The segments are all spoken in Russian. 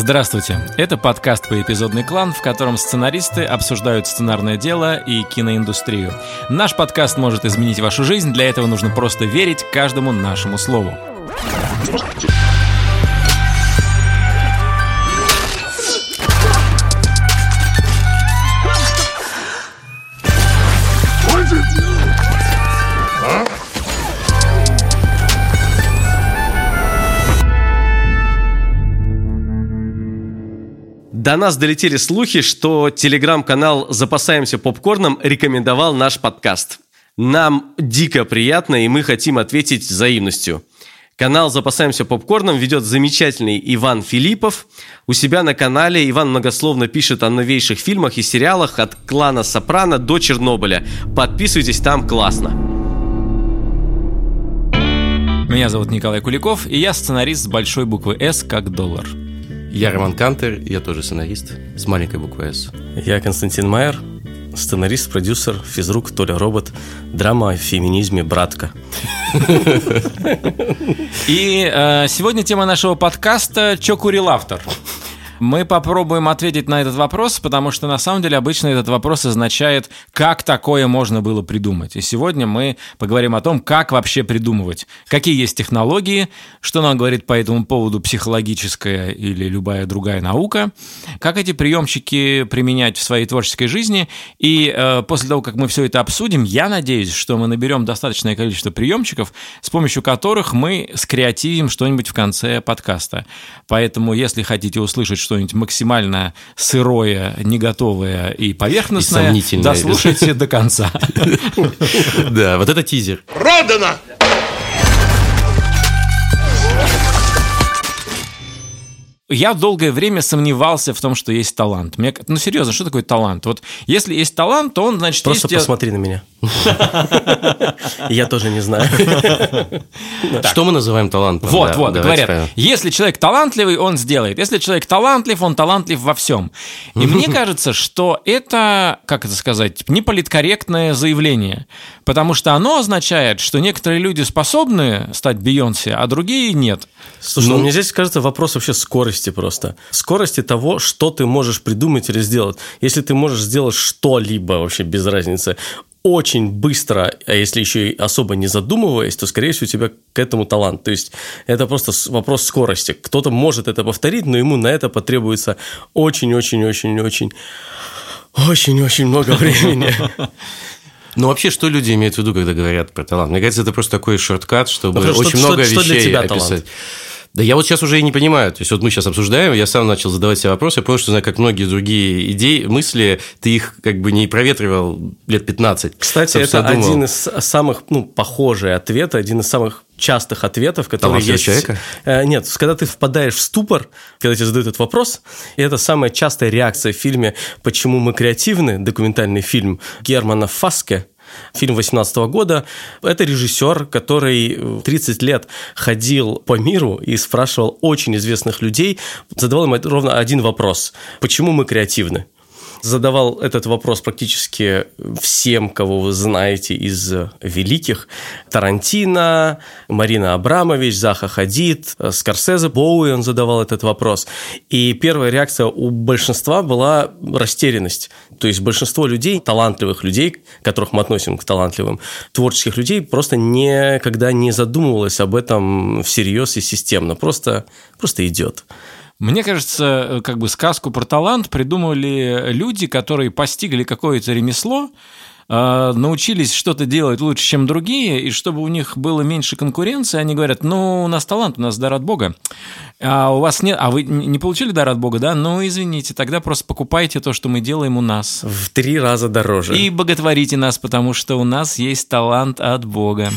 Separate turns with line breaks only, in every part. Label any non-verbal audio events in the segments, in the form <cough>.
Здравствуйте! Это подкаст «Поэпизодный клан», в котором сценаристы обсуждают сценарное дело и киноиндустрию. Наш подкаст может изменить вашу жизнь, для этого нужно просто верить каждому нашему слову.
До нас долетели слухи, что телеграм-канал «Запасаемся попкорном» рекомендовал наш подкаст. Нам дико приятно, и мы хотим ответить взаимностью. Канал «Запасаемся попкорном» ведет замечательный Иван Филиппов. У себя на канале Иван многословно пишет о новейших фильмах и сериалах от клана Сопрано до Чернобыля. Подписывайтесь, там классно.
Меня зовут Николай Куликов, и я сценарист с большой буквы «С» как доллар.
Я Роман Кантер, я тоже сценарист с маленькой буквы «С».
Я Константин Майер, сценарист, продюсер, физрук, Толя Робот, драма о феминизме «Братка».
И э, сегодня тема нашего подкаста «Чё курил автор?». Мы попробуем ответить на этот вопрос, потому что на самом деле обычно этот вопрос означает, как такое можно было придумать. И сегодня мы поговорим о том, как вообще придумывать, какие есть технологии, что нам говорит по этому поводу психологическая или любая другая наука, как эти приемчики применять в своей творческой жизни. И э, после того, как мы все это обсудим, я надеюсь, что мы наберем достаточное количество приемчиков, с помощью которых мы скреативим что-нибудь в конце подкаста. Поэтому, если хотите услышать что-нибудь максимально сырое, не готовое и поверхностное,
И сомнительное.
дослушайте до конца. <laughs>
Да, вот это тизер.
Продано!
Я долгое время сомневался в том, что есть талант. Мне, ну, серьезно, что такое талант? Вот если есть талант, то он, значит,
Просто
есть... тебя-
посмотри на меня. <laughs> Я тоже не знаю. <laughs>
Что мы называем талантом?
Вот, вот, говорят, если человек талантливый, он сделает. Если человек талантлив, он талантлив во всем. И мне кажется, что это, как это сказать, неполиткорректное заявление. Потому что оно означает, что некоторые люди способны стать Бейонсе, а другие нет.
Слушай, ну, мне здесь кажется вопрос вообще скорости просто. Скорости того, что ты можешь придумать или сделать. Если ты можешь сделать что-либо вообще без разницы, очень быстро, а если еще и особо не задумываясь, то, скорее всего, у тебя к этому талант. То есть это просто вопрос скорости. Кто-то может это повторить, но ему на это потребуется очень-очень-очень-очень очень-очень много <laughs> времени.
Ну, вообще, что люди имеют в виду, когда говорят про талант? Мне кажется, это просто такой шорткат, чтобы
хорошо,
очень
что-
много
что- что для
вещей
тебя
описать.
талант?
Да я вот сейчас уже и не понимаю. То есть, вот мы сейчас обсуждаем, я сам начал задавать себе вопросы, я понял, что, знаю, как многие другие идеи, мысли, ты их как бы не проветривал лет 15.
Кстати, это
думал.
один из самых, ну, похожий ответ, один из самых частых ответов, которые есть.
человека?
Э, Нет, когда ты впадаешь в ступор, когда тебе задают этот вопрос, и это самая частая реакция в фильме «Почему мы креативны?» документальный фильм Германа Фаске, Фильм 18 года. Это режиссер, который э, 30 лет ходил по миру и спрашивал очень известных людей, задавал им ровно один вопрос. Почему мы креативны? Задавал этот вопрос практически всем, кого вы знаете из великих. Тарантино, Марина Абрамович, Заха Хадид, Скорсезе, Боуи он задавал этот вопрос. И первая реакция у большинства была растерянность. То есть большинство людей, талантливых людей, которых мы относим к талантливым, творческих людей, просто никогда не задумывалось об этом всерьез и системно. Просто, просто идет.
Мне кажется, э, как бы сказку про талант придумали люди, которые постигли какое-то ремесло, э, научились что-то делать лучше, чем другие, и чтобы у них было меньше конкуренции, они говорят, ну, у нас талант, у нас дар от Бога, а у вас нет, а вы не получили дар от Бога, да? Ну, извините, тогда просто покупайте то, что мы делаем у нас.
В три раза дороже.
И боготворите нас, потому что у нас есть талант от Бога.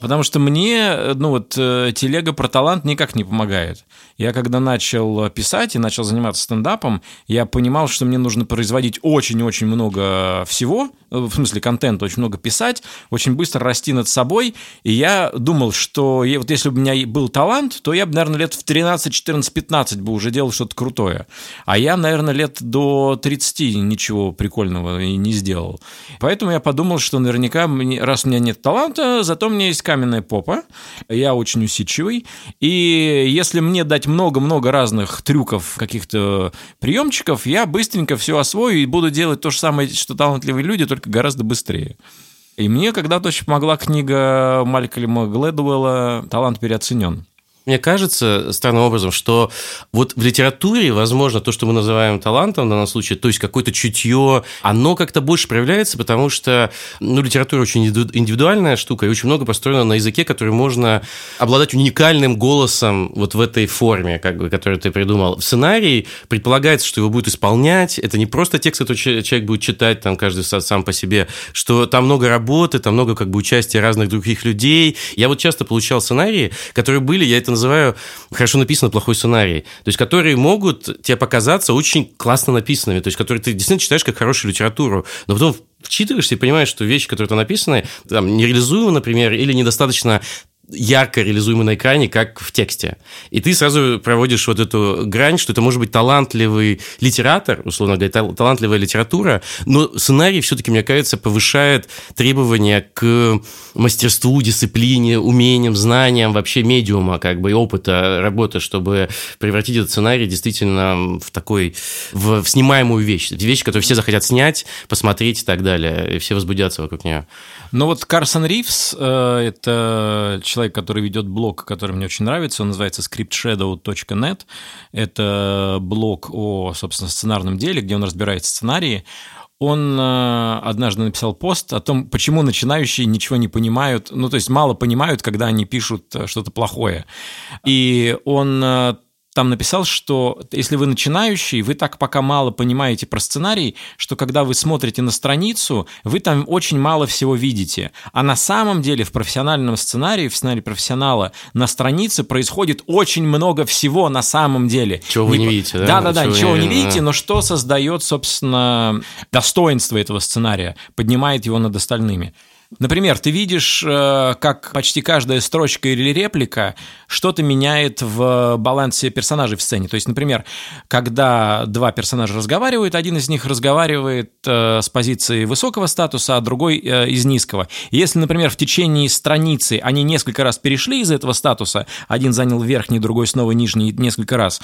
Потому что мне, ну вот, э, телега про талант никак не помогает. Я когда начал писать и начал заниматься стендапом, я понимал, что мне нужно производить очень-очень много всего, э, в смысле контента, очень много писать, очень быстро расти над собой. И я думал, что я- вот если бы у меня был талант, то я бы, наверное, лет в 13, 14, 15 бы уже делал что-то крутое. А я, наверное, лет до 30 ничего прикольного и не сделал. Поэтому я подумал, что наверняка, раз у меня нет таланта, зато у меня есть каменная попа, я очень усидчивый, и если мне дать много-много разных трюков, каких-то приемчиков, я быстренько все освою и буду делать то же самое, что талантливые люди, только гораздо быстрее. И мне когда-то очень помогла книга Малькольма Глэдуэлла «Талант переоценен».
Мне кажется странным образом, что вот в литературе, возможно, то, что мы называем талантом в данном случае, то есть какое-то чутье, оно как-то больше проявляется, потому что ну, литература очень индивидуальная штука и очень много построена на языке, который можно обладать уникальным голосом вот в этой форме, как бы, которую ты придумал. В сценарии предполагается, что его будут исполнять. Это не просто текст, который человек будет читать, там каждый сам по себе, что там много работы, там много как бы участия разных других людей. Я вот часто получал сценарии, которые были, я это называю хорошо написано плохой сценарий, то есть которые могут тебе показаться очень классно написанными, то есть которые ты действительно читаешь как хорошую литературу, но потом вчитываешься и понимаешь, что вещи, которые там написаны, там, нереализуемы, например, или недостаточно ярко реализуемый на экране, как в тексте. И ты сразу проводишь вот эту грань, что это может быть талантливый литератор, условно говоря, талантливая литература, но сценарий все-таки, мне кажется, повышает требования к мастерству, дисциплине, умениям, знаниям вообще медиума, как бы, и опыта работы, чтобы превратить этот сценарий действительно в такой, в, в снимаемую вещь, вещь, которую все захотят снять, посмотреть и так далее, и все возбудятся вокруг нее.
Ну вот Карсон Ривз э, – это человек, который ведет блог, который мне очень нравится, он называется scriptshadow.net. Это блог о, собственно, сценарном деле, где он разбирает сценарии. Он э, однажды написал пост о том, почему начинающие ничего не понимают, ну, то есть мало понимают, когда они пишут э, что-то плохое. И он там написал, что если вы начинающий, вы так пока мало понимаете про сценарий, что когда вы смотрите на страницу, вы там очень мало всего видите. А на самом деле в профессиональном сценарии, в сценарии профессионала, на странице происходит очень много всего на самом деле.
Чего вы не, не видите, да?
Да-да-да, ничего не, не видите, да. но что создает, собственно, достоинство этого сценария, поднимает его над остальными. Например, ты видишь, э, как почти каждая строчка или реплика что-то меняет в балансе персонажей в сцене. То есть, например, когда два персонажа разговаривают, один из них разговаривает э, с позиции высокого статуса, а другой э, из низкого. Если, например, в течение страницы они несколько раз перешли из этого статуса, один занял верхний, другой снова нижний несколько раз,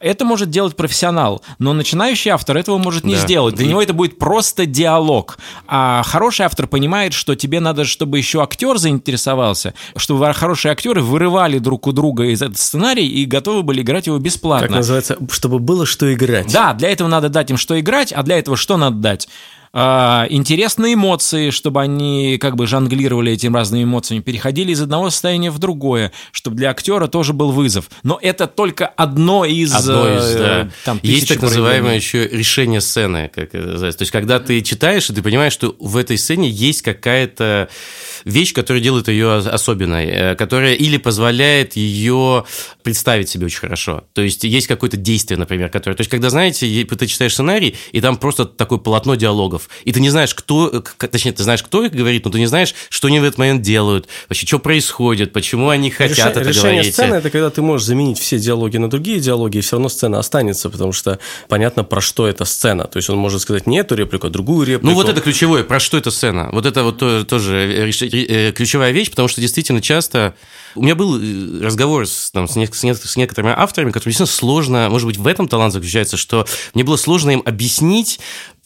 это может делать профессионал, но начинающий автор этого может не да. сделать. Для него это будет просто диалог. А хороший автор понимает, что тебе надо, чтобы еще актер заинтересовался, чтобы хорошие актеры вырывали друг у друга из этого сценария и готовы были играть его бесплатно.
Как называется, чтобы было что играть.
Да, для этого надо дать им что играть, а для этого что надо дать? А, интересные эмоции, чтобы они как бы жонглировали этими разными эмоциями, переходили из одного состояния в другое, чтобы для актера тоже был вызов. Но это только одно из...
Одно из, э, да. Там, Есть так называемое еще решение сцены. Как. То есть, когда ты читаешь, и ты понимаешь, что в этой сцене есть какая-то вещь, которая делает ее особенной, э, которая или позволяет ее представить себе очень хорошо. То есть, есть какое-то действие, например, которое... То есть, когда, знаете, ты читаешь сценарий, и там просто такое полотно диалогов, и ты не знаешь, кто, точнее, ты знаешь, кто их говорит, но ты не знаешь, что они в этот момент делают, вообще, что происходит, почему они хотят Решение, это
решение
говорить.
сцены – это когда ты можешь заменить все диалоги на другие диалоги, и все равно сцена останется, потому что понятно, про что эта сцена. То есть он может сказать не эту реплику, а другую реплику.
Ну вот это ключевое, про что эта сцена. Вот это вот тоже э, ключевая вещь, потому что действительно часто у меня был э, разговор с, там, с, не, с, не, с некоторыми авторами, которым действительно сложно, может быть, в этом талант заключается, что мне было сложно им объяснить,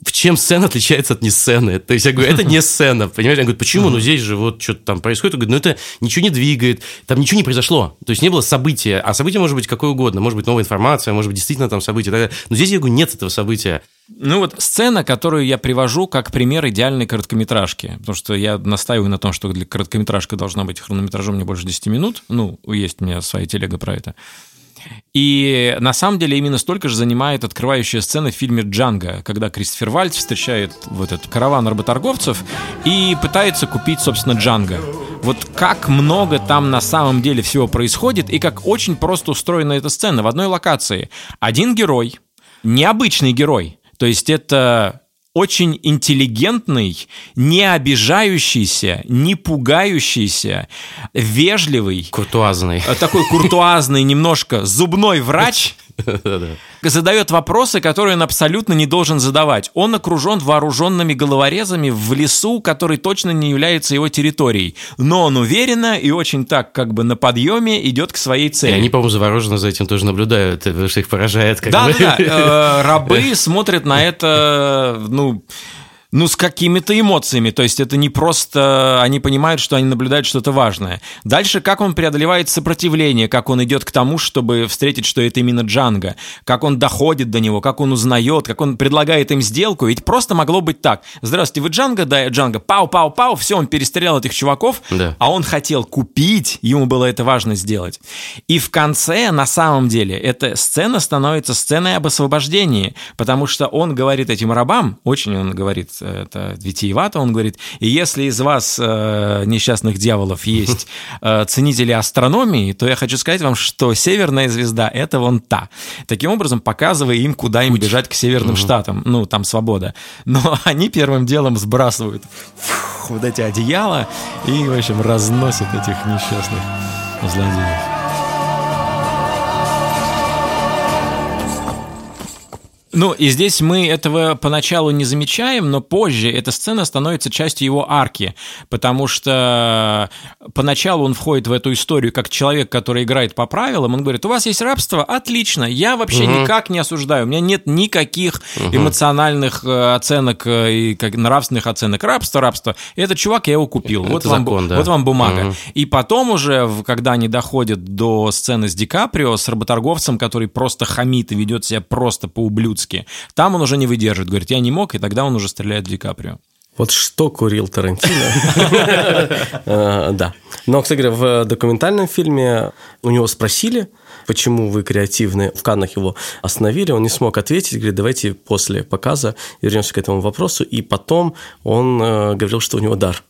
в чем сцена отличается от не сцены. То есть я говорю, это не <laughs> сцена, понимаешь? Я говорю, почему? Ну здесь же вот что-то там происходит. Я говорю, ну это ничего не двигает, там ничего не произошло. То есть не было события, а событие может быть какое угодно, может быть новая информация, может быть действительно там событие. Но здесь я говорю, нет этого события.
Ну вот сцена, которую я привожу как пример идеальной короткометражки, потому что я настаиваю на том, что для короткометражка должна быть хронометражом не больше 10 минут. Ну, есть у меня своя телега про это. И на самом деле именно столько же занимает открывающая сцена в фильме «Джанго», когда Кристофер Вальц встречает вот этот караван работорговцев и пытается купить, собственно, Джанго. Вот как много там на самом деле всего происходит и как очень просто устроена эта сцена в одной локации. Один герой, необычный герой, то есть это очень интеллигентный, не обижающийся, не пугающийся, вежливый.
Куртуазный.
Такой куртуазный, немножко зубной врач, задает вопросы, которые он абсолютно не должен задавать. Он окружен вооруженными головорезами в лесу, который точно не является его территорией. Но он уверенно и очень так как бы на подъеме идет к своей цели.
И они, по-моему, завороженно за этим тоже наблюдают, потому что их поражает. Как
да,
бы.
да, да. Э, <laughs> рабы смотрят на это, ну, ну, с какими-то эмоциями. То есть это не просто они понимают, что они наблюдают что-то важное. Дальше, как он преодолевает сопротивление, как он идет к тому, чтобы встретить, что это именно Джанго, как он доходит до него, как он узнает, как он предлагает им сделку. Ведь просто могло быть так. Здравствуйте, вы Джанго? Да, я Джанго. Пау-пау-пау, все, он перестрелял этих чуваков,
Да.
а он хотел купить, ему было это важно сделать. И в конце, на самом деле, эта сцена становится сценой об освобождении, потому что он говорит этим рабам, очень он говорит это витиевато, он говорит, и если из вас, э, несчастных дьяволов, есть <laughs> э, ценители астрономии, то я хочу сказать вам, что северная звезда — это вон та. Таким образом, показывая им, куда им бежать к северным штатам, ну, там свобода. Но <laughs> они первым делом сбрасывают фух, вот эти одеяла и, в общем, разносят этих несчастных злодеев. Ну, и здесь мы этого поначалу не замечаем, но позже эта сцена становится частью его арки, потому что поначалу он входит в эту историю как человек, который играет по правилам, он говорит, у вас есть рабство? Отлично, я вообще
Мгм.
никак не осуждаю, у меня нет никаких эмоциональных э, оценок э, и как, нравственных оценок. Рабство, рабство. Этот чувак, я его купил.
Это
вот, вам,
закон,
бу-
да.
вот вам бумага.
Мгм.
И потом уже, когда они доходят до сцены с Ди Каприо, с работорговцем, который просто хамит и ведет себя просто по-ублюдски, там он уже не выдерживает, говорит, я не мог, и тогда он уже стреляет в Ди Каприо.
Вот что курил Тарантино. Э, <laughs> Да. Но, кстати говоря, в документальном фильме у него спросили, почему вы креативны. В Каннах его остановили, он не смог ответить. Говорит, давайте после показа вернемся к этому вопросу. И потом он э, говорил, что у него дар.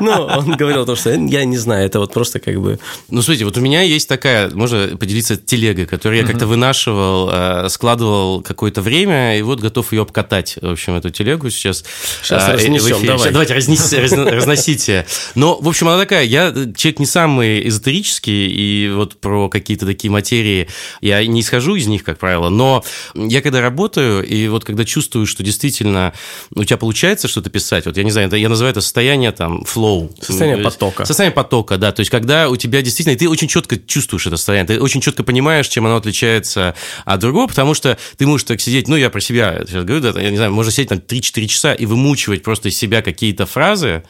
Ну, он говорил то, что я не знаю, это вот просто как бы...
Ну, смотрите, вот у меня есть такая, можно поделиться телегой, которую я как-то вынашивал, э, складывал какое-то время, и вот готов ее обкатать, в общем, эту телегу сейчас.
Щас
э,
разнесем, давай.
Давайте, разносите. Но, в общем, она такая, я человек не самый эзотерический, и вот про какие-то такие материи я не исхожу из них, как правило, но я когда работаю, и вот когда чувствую, что действительно у тебя получается что-то писать, вот я не знаю, я называю это состояние там flow.
Состояние потока.
Состояние потока, да. То есть, когда у тебя действительно, и ты очень четко чувствуешь это состояние, ты очень четко понимаешь, чем оно отличается от другого, потому что ты можешь так сидеть, ну, я про себя сейчас говорю, да, я не знаю, можно сидеть там 3-4 часа и вымучивать просто из себя какие-то фразы,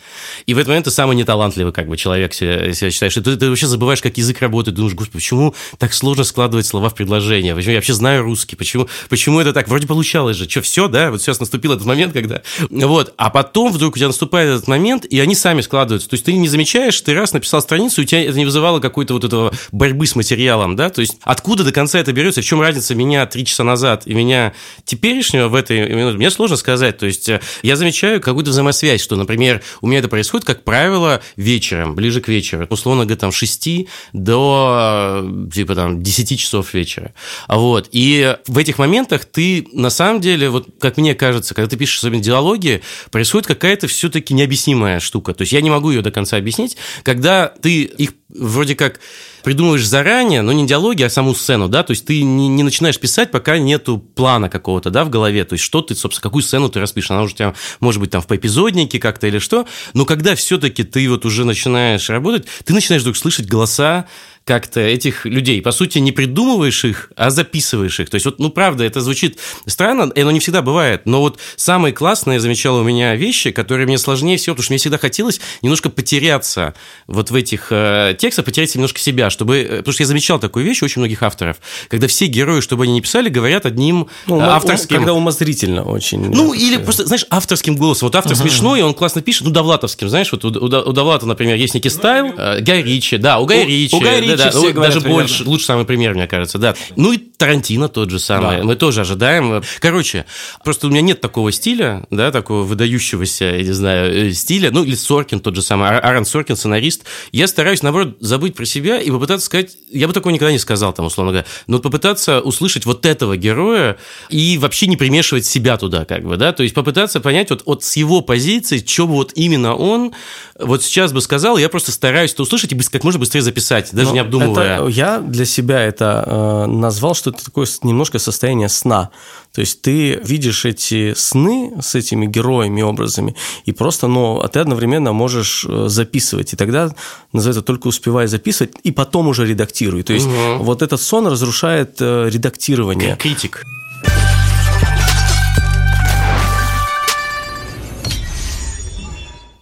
и в этот момент ты самый неталантливый как бы человек себя, себя считаешь. И ты, ты вообще забываешь, как язык работает, думаешь, господи, почему так сложно складывать слова в предложение? Почему я вообще знаю русский? Почему, почему это так? Вроде получалось же. Что, все, да? Вот сейчас наступил этот момент, когда... Вот. А потом вдруг у тебя наступает этот момент, и они сами складываются. То есть ты не замечаешь, ты раз написал страницу, и у тебя это не вызывало какой-то вот этого борьбы с материалом, да? То есть откуда до конца это берется? В чем разница меня три часа назад и меня теперешнего в этой минуте? Мне сложно сказать. То есть э, я замечаю какую-то взаимосвязь, что, например, у меня это происходит, как правило, вечером, ближе к вечеру. Условно говоря, там 6 до э, типа там 10 часов вечера. Вот. И в этих моментах ты, на самом деле, вот как мне кажется, когда ты пишешь особенно диалоги, происходит какая-то все-таки необъяснимая штука. То есть я не могу ее до конца объяснить. Когда ты их вроде как придумываешь заранее, но не диалоги, а саму сцену, да, то есть ты не, не начинаешь писать, пока нету плана какого-то, да, в голове, то есть что ты, собственно, какую сцену ты распишешь, она уже у тебя, может быть, там в поэпизоднике как-то или что, но когда все-таки ты вот уже начинаешь работать, ты начинаешь вдруг слышать голоса как-то этих людей. По сути, не придумываешь их, а записываешь их. То есть, вот, ну, правда, это звучит странно, и оно не всегда бывает, но вот самые классные, я замечал у меня вещи, которые мне сложнее всего, потому что мне всегда хотелось немножко потеряться вот в этих э, текстах, потерять немножко себя, чтобы... э, Потому что я замечал такую вещь у очень многих авторов, когда все герои, чтобы они не писали, говорят одним
Ну,
э, авторским...
Когда умозрительно очень.
Ну, или
так
просто, знаешь, авторским голосом. Вот автор смешной, он классно пишет, ну, Довлатовским, знаешь, вот у, у, у Довлата, например, есть некий стайл, э, Гай Ричи, да, у Гая
У-
Ричи.
у Гая
да, да, ну,
все говорят
Даже
примерно.
больше, лучший самый пример, мне кажется, да. Ну, и Тарантино тот же самый,
Да.
мы тоже ожидаем. Короче, просто у меня нет такого стиля, да, такого выдающегося, я не знаю, э, стиля, ну, или Соркин тот же самый, Ар- Аарон Соркин, сценарист. Я стараюсь, наоборот, забыть про себя и попытаться сказать, я бы такого никогда не сказал, там, условно говоря, но попытаться услышать вот этого героя и вообще не примешивать себя туда, как бы, да, то есть попытаться понять вот, вот с его позиции, что вот именно он вот сейчас бы сказал, я просто стараюсь это услышать и как можно быстрее записать, даже
Но
не обдумывая.
это- я для себя это э, назвал, что это такое немножко состояние сна. То есть ты видишь эти сны с этими героями, образами, и просто, ну, а ты одновременно можешь э, записывать. И тогда называется только успевай записывать, и потом уже редактируй. То есть вот этот сон разрушает э, редактирование.
Критик.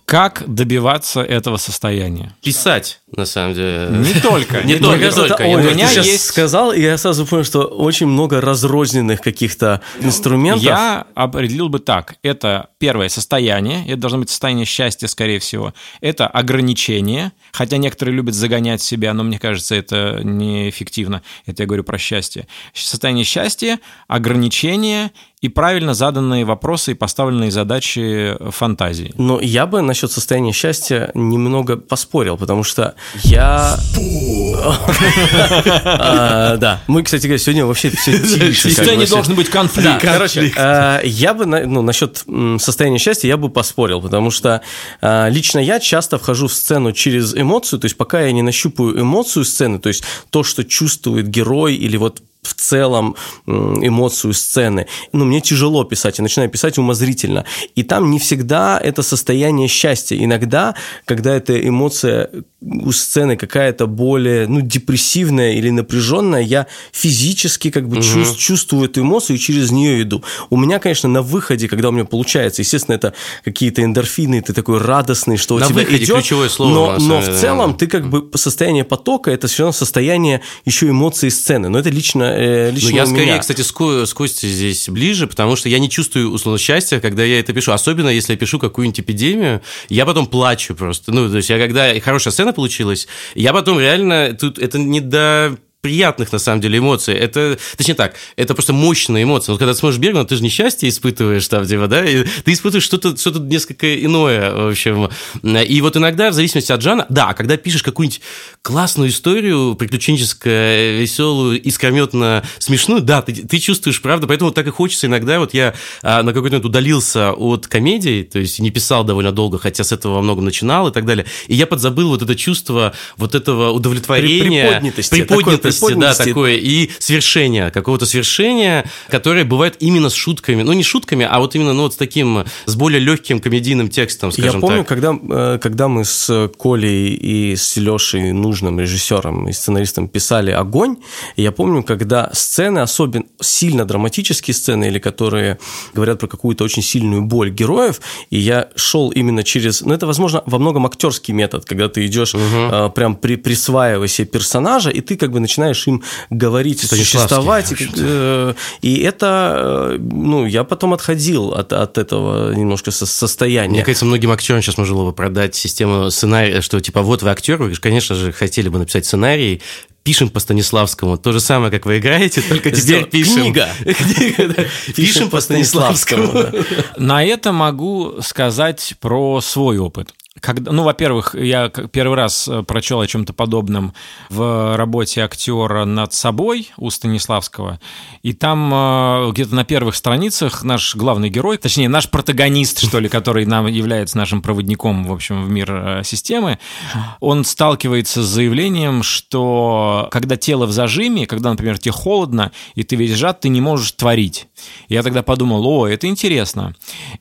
Как добиваться этого состояния?
Писать, на самом деле.
Не только. <laughs>
Не только,
только. У меня есть-
сказал, и я сразу понял, что очень много разрозненных каких-то инструментов.
Я определил бы так. Это первое состояние, это должно быть состояние счастья, скорее всего. Это ограничение, хотя некоторые любят загонять себя, но мне кажется, это неэффективно. Это я говорю про счастье. Состояние счастья, ограничение и правильно заданные вопросы и поставленные задачи фантазии.
Но я бы насчет состояния счастья немного поспорил, потому что я... <laughs> А, Да. Мы, кстати говоря, сегодня вообще все <laughs> тише. как бы, всё.
быть конфликт.
Короче, э, я бы, ну, насчет состояния счастья я бы поспорил, потому что э, лично я часто вхожу в сцену через эмоцию, то есть пока я не нащупаю эмоцию сцены, то есть то, что чувствует герой или вот в целом эмоцию сцены. Ну, мне тяжело писать, я начинаю писать умозрительно. И там не всегда это состояние счастья. Иногда, когда эта эмоция у сцены какая-то более, ну, депрессивная или напряженная, я физически как бы чувс- чувствую эту эмоцию и через нее иду. У меня, конечно, на выходе, когда у меня получается, естественно, это какие-то эндорфины, ты такой радостный, что у
На
тебя
выходе
идет,
ключевое слово,
но, но в
деле,
целом ты как бы состояние потока, это все равно состояние еще эмоций сцены. Но это лично, э, лично
Ну, я скорее,
меня.
кстати, с, Ко- с Костей здесь ближе, потому что я не чувствую, условно, счастья, когда я это пишу. Особенно, если я пишу какую-нибудь эпидемию, я потом плачу просто. Ну, то есть, я когда хорошая сцена получилась, я потом реально... Тут это не до приятных, на самом деле, эмоций. Это, точнее так, это просто мощные эмоции. Вот когда ты смотришь Бергмана, ты же не счастье испытываешь там, типа, да, и ты испытываешь что-то что несколько иное, в общем. И вот иногда, в зависимости от жанра, да, когда пишешь какую-нибудь классную историю, приключенческую, веселую, искрометно смешную, да, ты, ты чувствуешь, правда, поэтому так и хочется иногда, вот я а, на какой-то момент удалился от комедий, то есть не писал довольно долго, хотя с этого во многом начинал и так далее, и я подзабыл вот это чувство вот этого удовлетворения,
Приподнятости, такой
приподнятости, да, такое, и свершения, какого-то свершения, которое бывает именно с шутками, ну не шутками, а вот именно ну, вот с таким, с более легким комедийным текстом, скажем
Я помню,
так.
когда, э, когда мы с Колей и с Лешей Нужным, режиссером и сценаристом, писали «Огонь», я помню, когда сцены, особенно сильно драматические сцены, или которые говорят про какую-то очень сильную боль героев, и я шел именно через... Ну, это, возможно, во многом актерский метод, когда ты идешь э, прям при, присваивая себе персонажа, и ты как бы начинаешь им говорить, существовать. И, э, и это, э, ну, я потом отходил от, от этого немножко со- состояния.
Мне кажется, многим актерам сейчас можно было бы продать систему сценария, что типа вот вы актер, вы, конечно же, хотели бы написать сценарий, пишем по Станиславскому. То же самое, как вы играете, только теперь пишем.
книга. <laughs>
Пишем по Станиславскому.
На это могу сказать про свой опыт. Когда, ну, во-первых, я первый раз э, прочел о чем-то подобном в работе актера над собой у Станиславского, и там э, где-то на первых страницах наш главный герой, точнее, наш протагонист, что ли, который нам является нашим проводником, в общем, в мир э, системы, он сталкивается с заявлением, что когда тело в зажиме, когда, например, тебе холодно, и ты весь сжат, ты не можешь творить. Я тогда подумал, о, это интересно.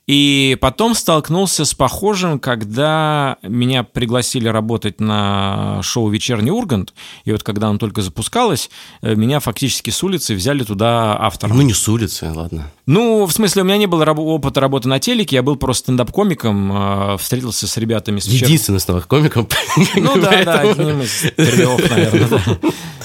И потом столкнулся с похожим, когда меня пригласили работать на шоу «Вечерний Ургант», и вот когда оно только запускалось, э, меня фактически с улицы взяли туда автором.
Ну, не с улицы, ладно.
Ну, в смысле, у меня не было раб- опыта работы на телеке, я был просто стендап-комиком, э, встретился с ребятами с вечер-
Единственный снова комиком. <laughs>
ну да, да, одним из трех, наверное.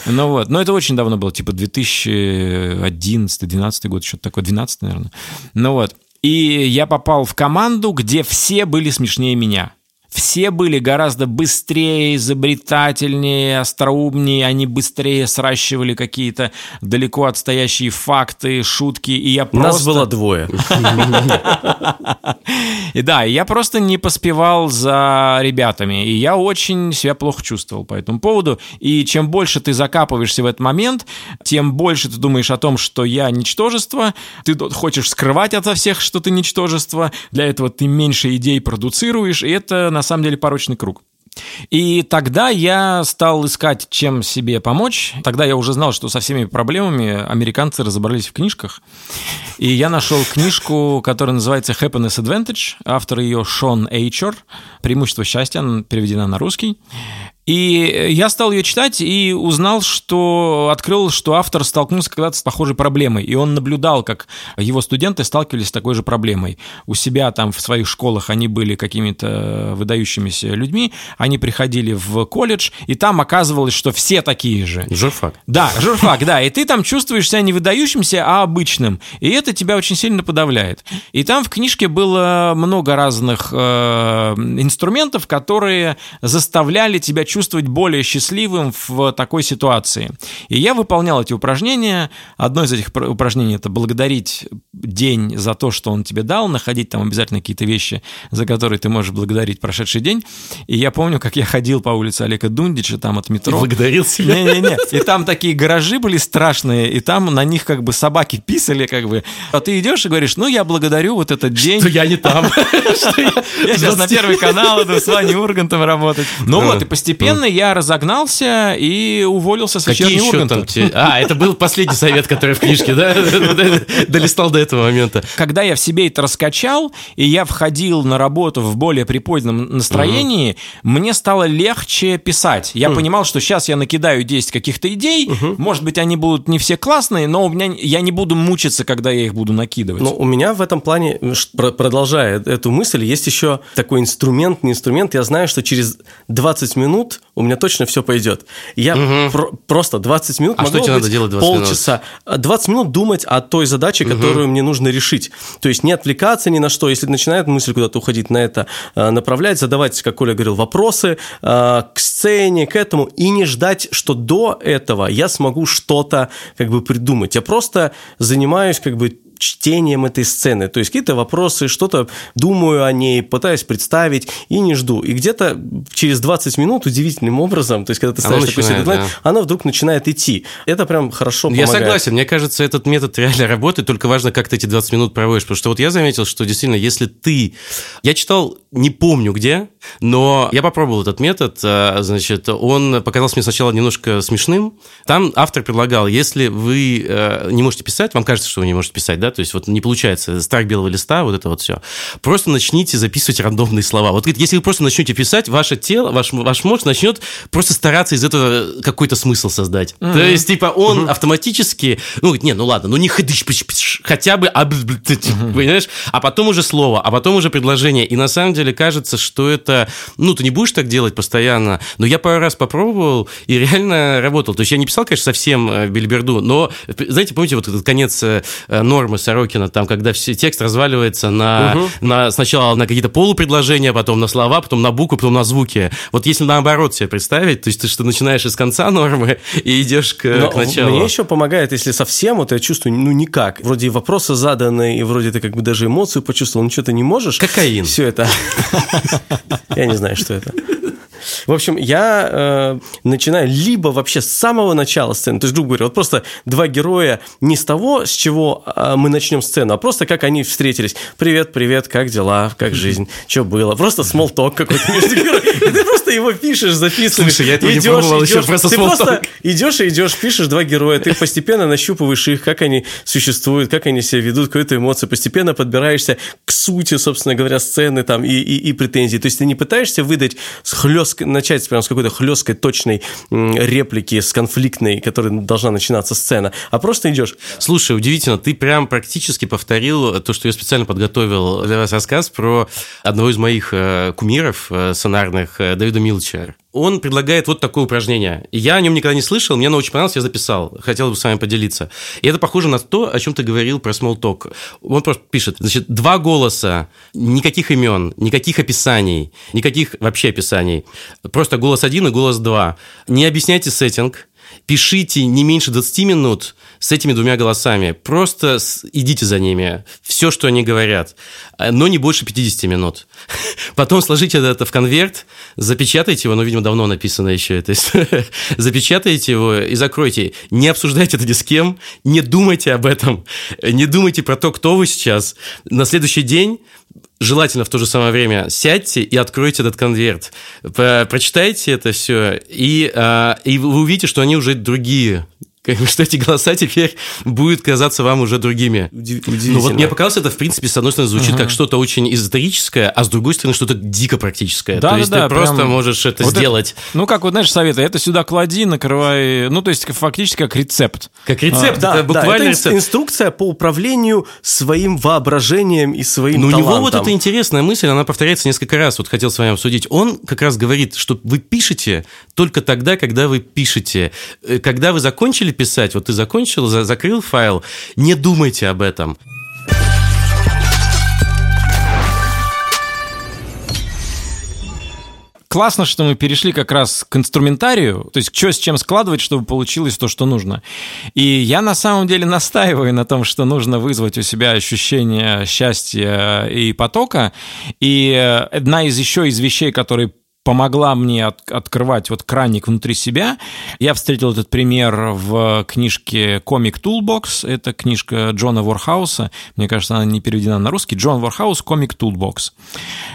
Ну вот, но это очень давно было, типа 2011-2012 год, что-то такое, 12, наверное. Ну вот, и я попал в команду, где все были смешнее меня. Все были гораздо быстрее, изобретательнее, остроумнее, они быстрее сращивали какие-то далеко отстоящие факты, шутки, и я просто...
Нас было двое. <laughs>
И да, я просто не поспевал за ребятами, и я очень себя плохо чувствовал по этому поводу. И чем больше ты закапываешься в этот момент, тем больше ты думаешь о том, что я ничтожество, ты хочешь скрывать ото всех, что ты ничтожество, для этого ты меньше идей продуцируешь, и это на самом деле порочный круг. И тогда я стал искать, чем себе помочь. Тогда я уже знал, что со всеми проблемами американцы разобрались в книжках. И я нашел книжку, которая называется Happiness Advantage. Автор ее Шон Эйчер. «Преимущество счастья», переведена на русский. И я стал ее читать и узнал, что открыл, что автор столкнулся когда-то с похожей проблемой. И он наблюдал, как его студенты сталкивались с такой же проблемой. У себя там в своих школах они были какими-то выдающимися людьми, они приходили в колледж, и там оказывалось, что все такие же.
Журфак.
Да, журфак, да. И ты там чувствуешь себя не выдающимся, а обычным. И это тебя очень сильно подавляет. И там в книжке было много разных э, инструментов, которые заставляли тебя чувствовать более счастливым в такой ситуации. И я выполнял эти упражнения. Одно из этих упражнений – это благодарить день за то, что он тебе дал, находить там обязательно какие-то вещи, за которые ты можешь благодарить прошедший день. И я помню, как я ходил по улице Олега Дундича, там от метро.
И благодарил себя.
Не-не-не. И там такие гаражи были страшные, и там на них как бы собаки писали, как бы. А ты идешь и говоришь, ну, я благодарю вот этот день.
Что я не там. <laughs>
Я сейчас на Первый канал иду с Ваней Ургантом работать. Ну вот, и постепенно постепенно я разогнался и уволился с
Какие еще там те... А, это был последний совет, который в книжке, да? <laughs> Долистал до этого момента.
Когда я в себе это раскачал, и я входил на работу в более приподнятом настроении, мне стало легче писать. Я понимал, что сейчас я накидаю 10 каких-то идей, может быть, они будут не все классные, но у меня я не буду мучиться, когда я их буду накидывать.
Ну, у меня в этом плане, продолжая эту мысль, есть еще такой инструмент, не инструмент. Я знаю, что через 20 минут у меня точно все пойдет. Я угу. про- просто 20 минут
а
могу
что тебе надо делать 20
полчаса. Минут? 20 минут думать о той задаче, которую угу. мне нужно решить. То есть не отвлекаться ни на что. Если начинает мысль куда-то уходить на это, э, направлять, задавать, как Коля говорил, вопросы э, к сцене, к этому, и не ждать, что до этого я смогу что-то как бы придумать. Я просто занимаюсь как бы чтением этой сцены. То есть какие-то вопросы, что-то думаю о ней, пытаюсь представить и не жду. И где-то через 20 минут удивительным образом, то есть когда ты ставишь такой себе да. оно вдруг начинает идти. Это прям хорошо помогает.
Я согласен. Мне кажется, этот метод реально работает, только важно, как ты эти 20 минут проводишь. Потому что вот я заметил, что действительно, если ты... Я читал, не помню где, но я попробовал этот метод. А, значит, он показался мне сначала немножко смешным. Там автор предлагал, если вы э, не можете писать, вам кажется, что вы не можете писать, да, то есть вот не получается страх белого листа, вот это вот все. Просто начните записывать рандомные слова. Вот если вы просто начнете писать, ваше тело, ваш, ваш мозг начнет просто стараться из этого какой-то смысл создать. Mm-hmm. То есть, типа, он mm-hmm. автоматически, ну, не, ну ладно, ну не ходыш, хотя бы, mm-hmm. понимаешь? А потом уже слово, а потом уже предложение. И на самом деле кажется, что это, ну, ты не будешь так делать постоянно, но я пару раз попробовал и реально работал. То есть я не писал, конечно, совсем э, бельберду, но, знаете, помните, вот этот конец э, нормы Сорокина, там, когда все текст разваливается на, угу. на сначала на какие-то полупредложения, потом на слова, потом на буквы, потом на звуки. Вот если наоборот себе представить, то есть ты что начинаешь из конца нормы <laughs> и идешь к, Но к началу.
Мне еще помогает, если совсем, вот я чувствую, ну никак. Вроде и вопросы заданы, и вроде ты как бы даже эмоцию почувствовал, ничего ты не можешь.
Кокаин.
Все это. <laughs> Я не знаю, что это. В общем, я э, начинаю либо вообще с самого начала сцены, то есть, грубо говоря, вот просто два героя не с того, с чего э, мы начнем сцену, а просто как они встретились. Привет, привет, как дела, как жизнь, что было? Просто смолток какой-то между героями. Ты просто его пишешь, записываешь.
Слушай, я этого не пробовал еще, просто
Ты просто идешь и идешь, пишешь два героя, ты постепенно нащупываешь их, как они существуют, как они себя ведут, какую-то эмоцию, постепенно подбираешься к сути, собственно говоря, сцены там и, и, и претензий. То есть ты не пытаешься выдать хлест начать прям с какой-то хлесткой, точной реплики, с конфликтной, которая должна начинаться сцена, а просто идешь.
Слушай, удивительно, ты прям практически повторил то, что я специально подготовил для вас рассказ про одного из моих э, кумиров э, сонарных, э, Давида Милча. Он предлагает вот такое упражнение. Я о нем никогда не слышал, мне оно очень понравилось, я записал. Хотел бы с вами поделиться. И это похоже на то, о чем ты говорил про small talk. Он просто пишет, значит, два голоса, никаких имен, никаких описаний, никаких вообще описаний. Просто голос один и голос два. Не объясняйте сеттинг, пишите не меньше 20 минут с этими двумя голосами. Просто идите за ними. Все, что они говорят. Но не больше 50 минут. <laughs> Потом сложите это в конверт, запечатайте его, ну, видимо, давно написано еще это. <laughs> запечатайте его и закройте. Не обсуждайте это ни с кем, не думайте об этом, не думайте про то, кто вы сейчас. На следующий день желательно в то же самое время сядьте и откройте этот конверт, прочитайте это все, и, а, и вы увидите, что они уже другие что эти голоса теперь будут казаться вам уже другими.
Удивительно.
Ну вот мне показалось, это в принципе с одной стороны звучит ага. как что-то очень эзотерическое, а с другой стороны что-то дико практическое.
Да,
то есть
да,
ты прям... просто можешь это вот сделать.
Это, ну как вот знаешь советы, это сюда клади, накрывай, ну то есть фактически как рецепт.
Как рецепт, а,
да,
это буквально
да, это
рецепт.
инструкция по управлению своим воображением и своим талантом.
у него вот эта интересная мысль, она повторяется несколько раз. Вот хотел с вами обсудить. Он как раз говорит, что вы пишете только тогда, когда вы пишете. Э, когда вы закончили писать, вот ты закончил за закрыл файл, не думайте об этом.
классно, что мы перешли как раз к инструментарию, то есть что с чем складывать, чтобы получилось то, что нужно. И я на самом деле настаиваю на том, что нужно вызвать у себя ощущение счастья и потока. И одна из еще из вещей, которые помогла мне от, открывать вот краник внутри себя. Я встретил этот пример в книжке «Комик Toolbox». Это книжка Джона Ворхауса. Мне кажется, она не переведена на русский. Джон Ворхаус «Комик Toolbox».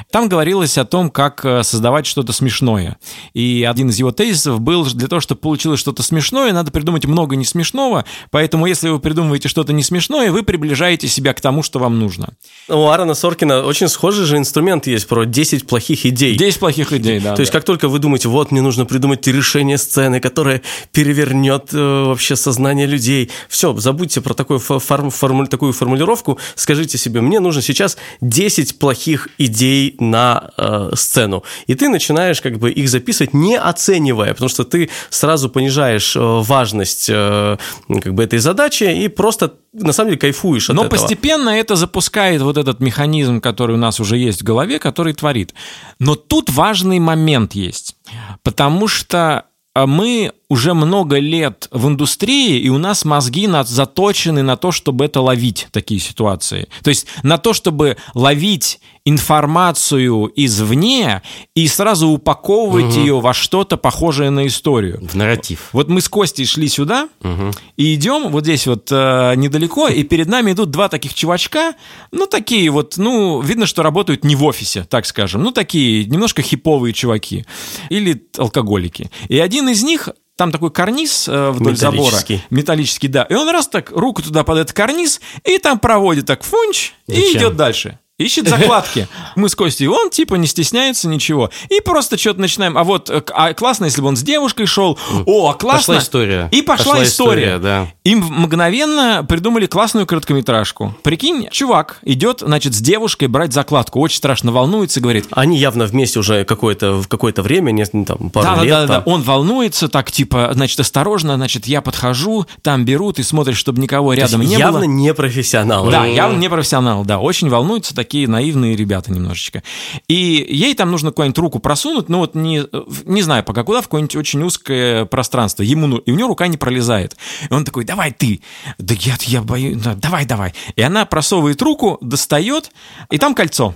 Там говорилось о том, как э, создавать что-то смешное. И один из его тезисов был, для того, чтобы получилось что-то смешное, надо придумать много не смешного. Поэтому, если вы придумываете что-то не смешное, вы приближаете себя к тому, что вам нужно.
У Аарона Соркина очень схожий же инструмент есть про 10 плохих идей.
10 плохих идей да.
То есть, как только вы думаете, вот, мне нужно придумать решение сцены, которое перевернет э, вообще сознание людей, все, забудьте про такую, форм, форму, такую формулировку, скажите себе, мне нужно сейчас 10 плохих идей на э, сцену. И ты начинаешь как бы их записывать, не оценивая, потому что ты сразу понижаешь э, важность э, как бы этой задачи и просто на самом деле кайфуешь от
Но
этого.
постепенно это запускает вот этот механизм, который у нас уже есть в голове, который творит. Но тут важный момент есть, потому что а, мы уже много лет в индустрии, и у нас мозги заточены на то, чтобы это ловить, такие ситуации. То есть на то, чтобы ловить информацию извне и сразу упаковывать угу. ее во что-то похожее на историю.
В нарратив.
Вот мы с Костей шли сюда угу. и идем вот здесь вот э, недалеко, и перед нами идут два таких чувачка, ну такие вот, ну видно, что работают не в офисе, так скажем, ну такие немножко хиповые чуваки или алкоголики. И один из них там такой карниз э, вдоль металлический. забора. Металлический, да. И он раз так руку туда под этот карниз, и там проводит так фунч, Зачем? и идет дальше. Ищет закладки. <laughs> Мы с Костей, он типа не стесняется ничего. И просто что-то начинаем. А вот э, а классно, если бы он с девушкой шел. О, а классно.
Пошла история.
И пошла, пошла история. история
да.
Им мгновенно придумали классную короткометражку. Прикинь, чувак идет, значит, с девушкой брать закладку. Очень страшно волнуется, говорит.
Они явно вместе уже какое-то, в какое-то время, не там, пару
да,
лет.
Да, да, да. Он волнуется так, типа, значит, осторожно, значит, я подхожу, там берут и смотрят, чтобы никого рядом не
явно
было.
Явно не профессионал.
Да, явно не профессионал, да. Очень волнуются такие наивные ребята немножечко. И ей там нужно куда-нибудь руку просунуть, ну вот не, не знаю пока куда, в какое-нибудь очень узкое пространство. Ему, ну, и у нее рука не пролезает. И он такой, давай ты. Да я, я боюсь, да, давай, давай. И она просовывает руку, достает, и там кольцо.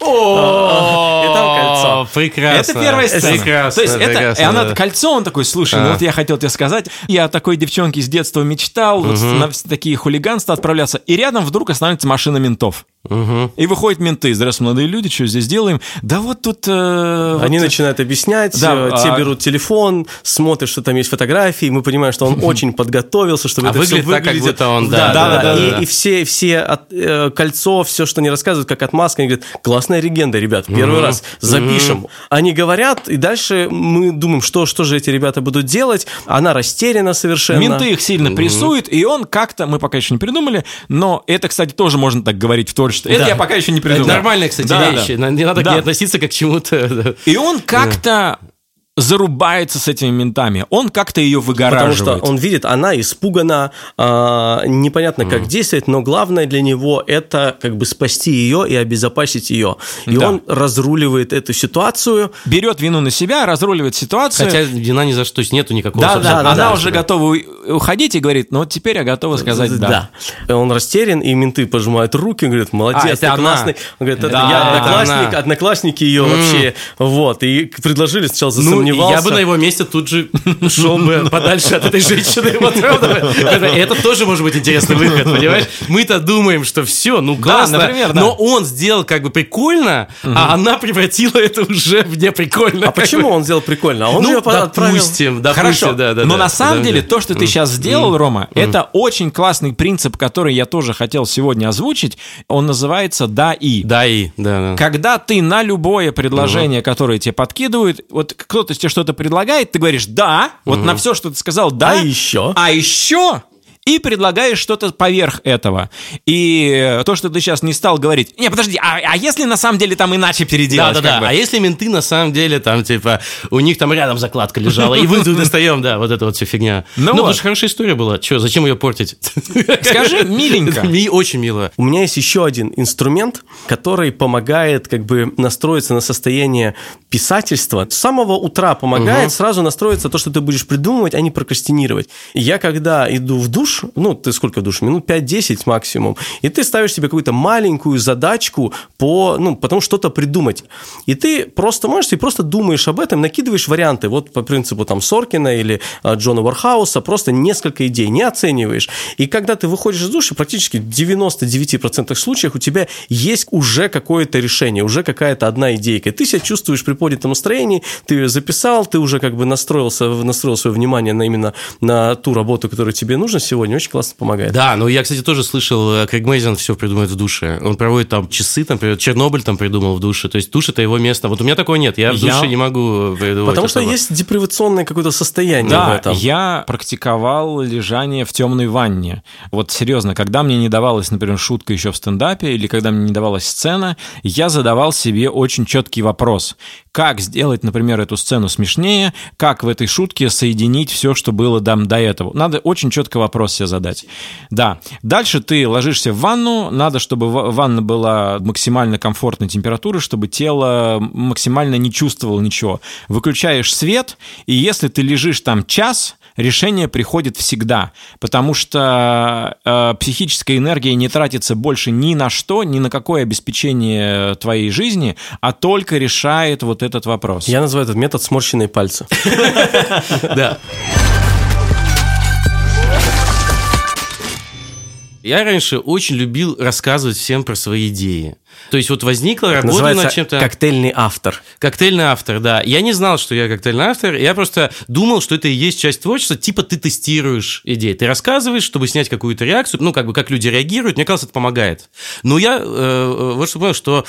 О,
кольцо.
Прекрасно.
Это первая сцена.
Прекрасно.
То есть это, и она кольцо, он такой, слушай, ну вот я хотел тебе сказать, я о такой девчонке с детства мечтал, вот на такие хулиганства отправляться, и рядом вдруг останавливается машина ментов.
Угу.
И выходят менты. Здравствуйте, молодые люди, что здесь делаем? Да вот тут... Э,
Они
вот...
начинают объяснять,
Да,
э, те
а-
берут телефон, смотрят, что там есть фотографии, мы понимаем, что он <laughs> очень подготовился, чтобы
А
это все
выглядит так, как
выглядит.
будто он,
да,
да,
да,
да,
да.
да,
И,
да.
и все, все от- э, кольцо, все, что они рассказывают, как отмазка, они говорят, классная легенда, ребят, первый раз запишем. Они говорят, и дальше мы думаем, что, что же эти ребята будут делать. Она растеряна совершенно.
Менты их сильно прессуют, и он как-то, мы пока еще не придумали, но это, кстати, тоже можно так говорить в творчестве. Это
Да.
я пока еще не
Это
придумал.
нормальная, кстати,
Да,
вещь.
да.
Не надо к
Да.
ней относиться как к чему-то.
И он как-то зарубается с этими ментами. Он как-то ее
Потому
выгораживает.
что он видит, она испугана, а, непонятно, как действовать, но главное для него это как бы спасти ее и обезопасить ее. И
Да.
он разруливает эту ситуацию.
берет вину на себя, разруливает ситуацию.
Хотя вина ни за что, то есть нету никакого...
да, да,
да,
она
да,
уже
да.
готова уходить и говорит, ну вот теперь я готова сказать да.
И Он растерян, и менты пожимают руки, говорят, молодец,
А, это
ты
она.
классный. Он говорит, это
Да,
я одноклассник,
она.
одноклассники ее вообще. Вот, и предложили, сначала
Ну,
засомневался.
я бы на его месте тут же шел бы подальше от этой женщины. Вот. Это тоже может быть интересный выход, понимаешь? Мы-то думаем, что все, ну классно.
например, да.
Но он сделал как бы прикольно, а она превратила это уже в неприкольно.
А почему он сделал прикольно? А он
Ну,
ее
допустим, допустим,
Хорошо,
да, да,
но
да.
на самом
Да,
деле
да.
то, что ты сейчас сделал, Рома, это очень классный принцип, который я тоже хотел сегодня озвучить. Он называется «да и».
Да, и, да, да.
Когда ты на любое предложение, которое тебе подкидывают, вот кто-то тебе что-то предлагает, ты говоришь «да», вот на все, что ты сказал «да».
А еще?
А еще и предлагаешь что-то поверх этого. И э, то, что ты сейчас не стал говорить, не, подожди, а, а если на самом деле там иначе
Да,
переделать?
да,
как
да.
бы?
А если менты на самом деле там, типа, у них там рядом закладка лежала, и мы тут <laughs> достаем, да, вот эта вот вся фигня.
Ну
Ну,
вот.
потому что хорошая история была. Че, зачем ее портить? <laughs>
Скажи, миленько. <laughs>
Ми- Очень мило.
У меня есть еще один инструмент, который помогает как бы настроиться на состояние писательства. С самого утра помогает сразу настроиться на то, что ты будешь придумывать, а не прокрастинировать. Я когда иду в душ, ну, ты сколько душ? Минут 5-10 максимум, и ты ставишь себе какую-то маленькую задачку по, ну, потом что-то придумать. И ты просто можешь, ты просто думаешь об этом, накидываешь варианты, вот по принципу там Соркина или а, Джона Воргауса, просто несколько идей, не оцениваешь. И когда ты выходишь из душа, практически в 99% случаев у тебя есть уже какое-то решение, уже какая-то одна идейка. И ты себя чувствуешь при поднятом настроении, ты ее записал, ты уже как бы настроился, настроил свое внимание на именно на ту работу, которая тебе нужна сегодня, очень классно помогает.
Да, ну я, кстати, тоже слышал, Крейг Мейзен все придумывает в душе. Он проводит там часы, там, например, Чернобыль там придумал в душе. То есть душ это его место. Вот у меня такого нет. Я в
Я-
душе не могу придумать.
Потому что
особо.
есть депривационное какое-то состояние в
Да,
этом.
я практиковал лежание в темной ванне. Вот серьезно, когда мне не давалась, например, шутка еще в стендапе, или когда мне не давалась сцена, я задавал себе очень четкий вопрос. Как сделать, например, эту сцену смешнее, как в этой шутке соединить все, что было там до этого. Надо очень четко вопрос себе задать. Да. Дальше ты ложишься в ванну, надо, чтобы ва- ванна была максимально комфортной температуры, чтобы тело максимально не чувствовало ничего. Выключаешь свет, и если ты лежишь там час, решение приходит всегда, потому что э, психическая энергия не тратится больше ни на что, ни на какое обеспечение твоей жизни, а только решает вот этот вопрос.
Я называю этот метод сморщенные пальцы. <laughs>
Да. Я раньше очень любил рассказывать всем про свои идеи. То есть вот возникла работа над чем-то...
коктейльный автор.
Коктейльный автор, да. Я не знал, что я коктейльный автор, я просто думал, что это и есть часть творчества, типа ты тестируешь идеи. Ты рассказываешь, чтобы снять какую-то реакцию, ну, как бы, как люди реагируют, мне кажется, это помогает. Но я э, вот что понял, что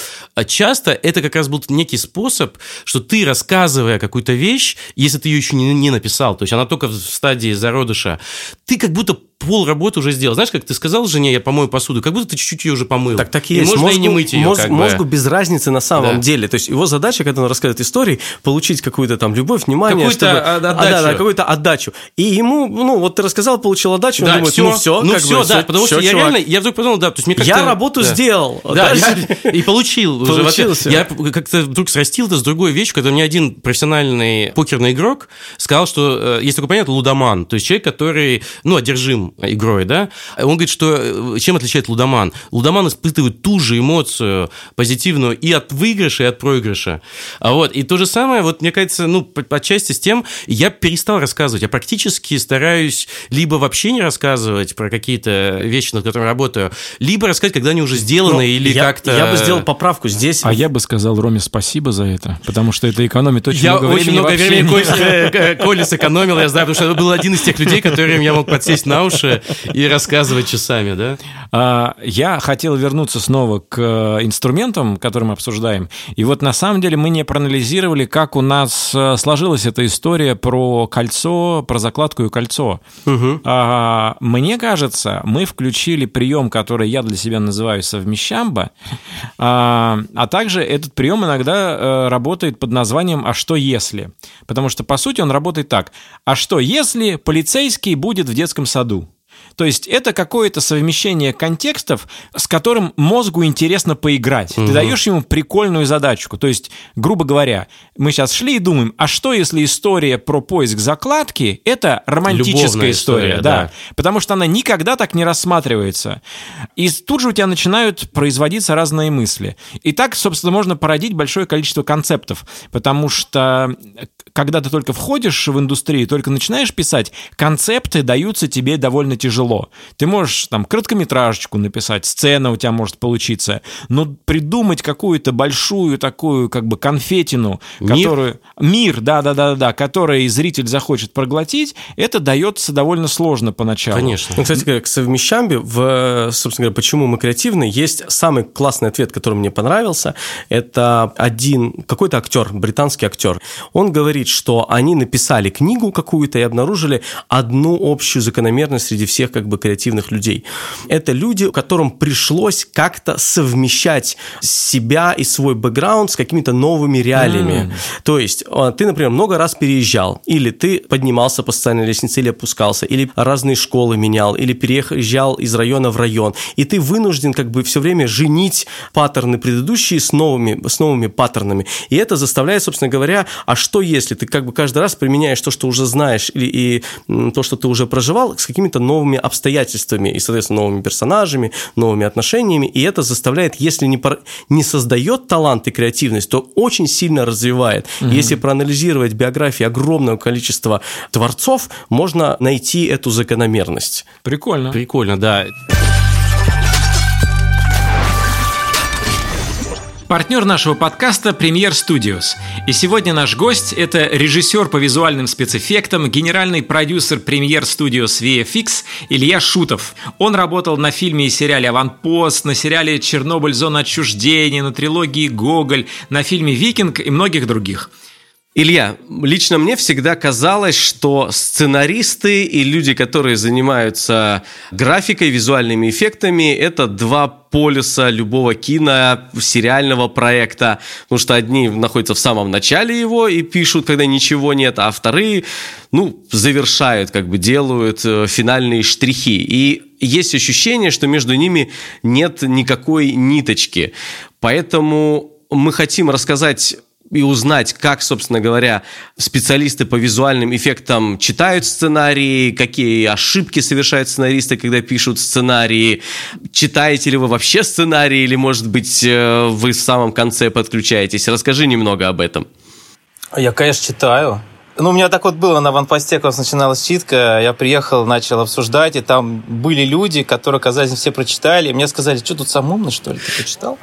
часто это как раз был некий способ, что ты, рассказывая какую-то вещь, если ты ее еще не, не написал, то есть она только в стадии зародыша, ты как будто пол работы уже сделал. Знаешь, как ты сказал жене, я помою посуду, как будто ты чуть-чуть ее уже помыл.
Так так и есть.
можно
мозгу,
и не мыть ее.
мозг-
как бы.
мозгу без разницы на самом
Да.
деле. То есть его задача, когда он рассказывает истории, получить какую-то там любовь, внимание,
Какую-то
чтобы...
от-
А,
отдачу.
да, да, какую-то отдачу. И ему, ну, вот ты рассказал, получил отдачу, он
Да,
думает,
всё,
ну все,
ну все,
бы,
да,
всё,
потому что
всё,
я
чувак.
реально, я вдруг подумал, да, то есть мне как-то...
Я работу
да.
сделал.
Да,
Дальше-
я <laughs> и получил.
Получился.
Я как-то вдруг срастил это с другой вещью, когда мне один профессиональный покерный игрок сказал, что э, есть такое понятие лудоман, то есть человек, который, ну, одержим игрой, да, он говорит, что э, чем отличает лудоман? Лудоман испытывает ту же эмоцию позитивную и от выигрыша, и от проигрыша. А вот, и то же самое, вот, мне кажется, ну, по, по части с тем, я перестал рассказывать, я практически стараюсь либо вообще не рассказывать про какие-то вещи, над которыми работаю, либо рассказать, когда они уже сделаны,
Ну,
или
я,
как-то...
Я бы сделал поправку здесь.
А я бы сказал Роме спасибо за это, потому что это экономит очень
Я
много
очень
времени
много
в
времени
общении.
Коль, <laughs> э, э, Коля сэкономил, я знаю, потому что это был один из тех людей, которым я мог подсесть на уши и рассказывать часами, да?
А, я хотел вернуться снова к э, инструментам, которые мы обсуждаем. И вот на самом деле мы не проанализировали, как у нас э, сложилась эта история про кольцо, про закладку и кольцо. Угу. Мне кажется, мы включили прием, который я для себя называю совмещамба, а, а также этот прием иногда э, работает под названием «А что если?». Потому что, по сути, он работает так. «А что если полицейский будет в детском саду?» То есть это какое-то совмещение контекстов, с которым мозгу интересно поиграть. Угу. Ты даешь ему прикольную задачку. То есть, грубо говоря, мы сейчас шли и думаем, а что если история про поиск закладки – это романтическая Любовная история, история да, да. Потому что она никогда так не рассматривается. И тут же у тебя начинают производиться разные мысли. И так, собственно, можно породить большое количество концептов, потому что когда ты только входишь в индустрию, только начинаешь писать, концепты даются тебе довольно тяжело. Ты можешь там короткометражечку написать, сцена у тебя может получиться, но придумать какую-то большую такую как бы конфетину, мир? которую... Мир, да-да-да-да, который зритель захочет проглотить, это дается довольно сложно поначалу.
Конечно. Ну, кстати, к совмещамбе, в, собственно говоря, почему мы креативны, есть самый классный ответ, который мне понравился. Это один, какой-то актер, британский актер. Он говорит, говорит, что они написали книгу какую-то и обнаружили одну общую закономерность среди всех как бы креативных людей. Это люди, которым пришлось как-то совмещать себя и свой бэкграунд с какими-то новыми реалиями. Mm. То есть а, ты, например, много раз переезжал, или ты поднимался по социальной лестнице, или опускался, или разные школы менял, или переезжал из района в район, и ты вынужден как бы все время женить паттерны предыдущие с новыми, с новыми паттернами. И это заставляет, собственно говоря, а что если если ты как бы каждый раз применяешь то, что уже знаешь, или, и то, что ты уже проживал, с какими-то новыми обстоятельствами и, соответственно, новыми персонажами, новыми отношениями, и это заставляет, если не, пор... не создает талант и креативность, то очень сильно развивает. Mm-hmm. Если проанализировать биографии огромного количества творцов, можно найти эту закономерность.
Прикольно.
Прикольно, да.
Партнер нашего подкаста Премьер Studios. И сегодня наш гость – это режиссер по визуальным спецэффектам, генеральный продюсер Премьер Studios VFX Илья Шутов. Он работал на фильме и сериале «Аванпост», на сериале «Чернобыль. Зона отчуждения», на трилогии «Гоголь», на фильме «Викинг» и многих других –
Илья, лично мне всегда казалось, что сценаристы и люди, которые занимаются графикой, визуальными эффектами, это два полюса любого кино, сериального проекта, потому что одни находятся в самом начале его и пишут, когда ничего нет, а вторые, ну, завершают, как бы делают э, финальные штрихи. И есть ощущение, что между ними нет никакой ниточки. Поэтому мы хотим рассказать и узнать, как, собственно говоря, специалисты по визуальным эффектам читают сценарии, какие ошибки совершают сценаристы, когда пишут сценарии, читаете ли вы вообще сценарии, или, может быть, э, вы в самом конце подключаетесь. Расскажи немного об этом.
Я, конечно, читаю. Ну, у меня так вот было на ванпосте, когда начиналась читка, я приехал, начал обсуждать, и там были люди, которые, казалось, все прочитали, и мне сказали, что тут сам умный, что ли, ты почитал?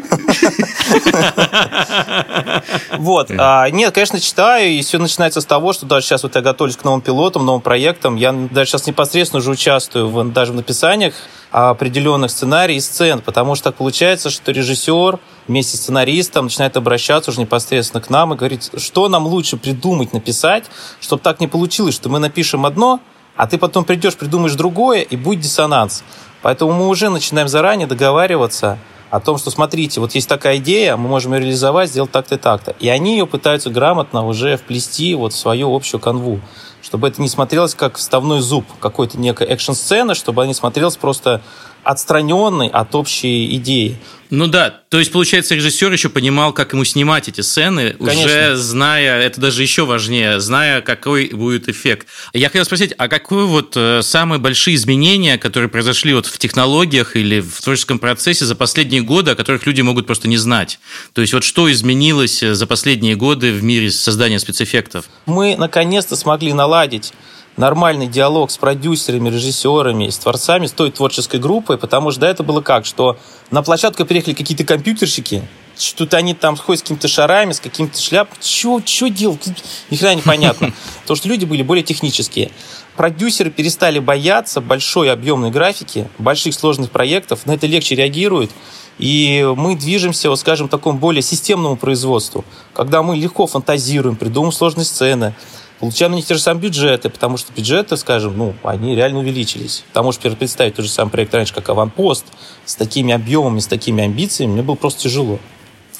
Вот. А, нет, конечно, читаю, и все начинается с того, что даже сейчас вот я готовлюсь к новым пилотам, новым проектам, я даже сейчас непосредственно уже участвую даже в написаниях определенных сценариев и сцен, потому что так получается, что режиссер вместе с сценаристом начинает обращаться уже непосредственно к нам и говорить, что нам лучше придумать, написать, чтобы так не получилось, что мы напишем одно, а ты потом придешь, придумаешь другое, и будет диссонанс. Поэтому мы уже начинаем заранее договариваться о том, что смотрите, вот есть такая идея, мы можем ее реализовать, сделать так-то и так-то. И они ее пытаются грамотно уже вплести вот в свою общую канву чтобы это не смотрелось как вставной зуб какой-то некой экшн-сцены, чтобы они смотрелось просто отстраненный от общей идеи.
Ну да, то есть, получается, режиссер еще понимал, как ему снимать эти сцены, Конечно. уже зная, это даже еще важнее, зная, какой будет эффект. Я хотел спросить, а какие вот э, самые большие изменения, которые произошли вот в технологиях или в творческом процессе за последние годы, о которых люди могут просто не знать? То есть, вот что изменилось за последние годы в мире создания спецэффектов?
Мы наконец-то смогли наладить нормальный диалог с продюсерами, режиссерами, с творцами, с той творческой группой, потому что до этого было как, что на площадку приехали какие-то компьютерщики, что-то они там ходят с какими-то шарами, с какими-то шляпами. Что, что делать? Ни хрена непонятно. <laughs> Потому что люди были более технические. Продюсеры перестали бояться большой объемной графики, больших сложных проектов, на это легче реагируют. И мы движемся, вот скажем, к такому более системному производству, когда мы легко фантазируем, придумываем сложные сцены, получаем те же самые бюджеты, потому что бюджеты, скажем, ну, они реально увеличились. Потому что представить тот же самый проект раньше, как «Аванпост», с такими объемами, с такими амбициями, мне было просто тяжело.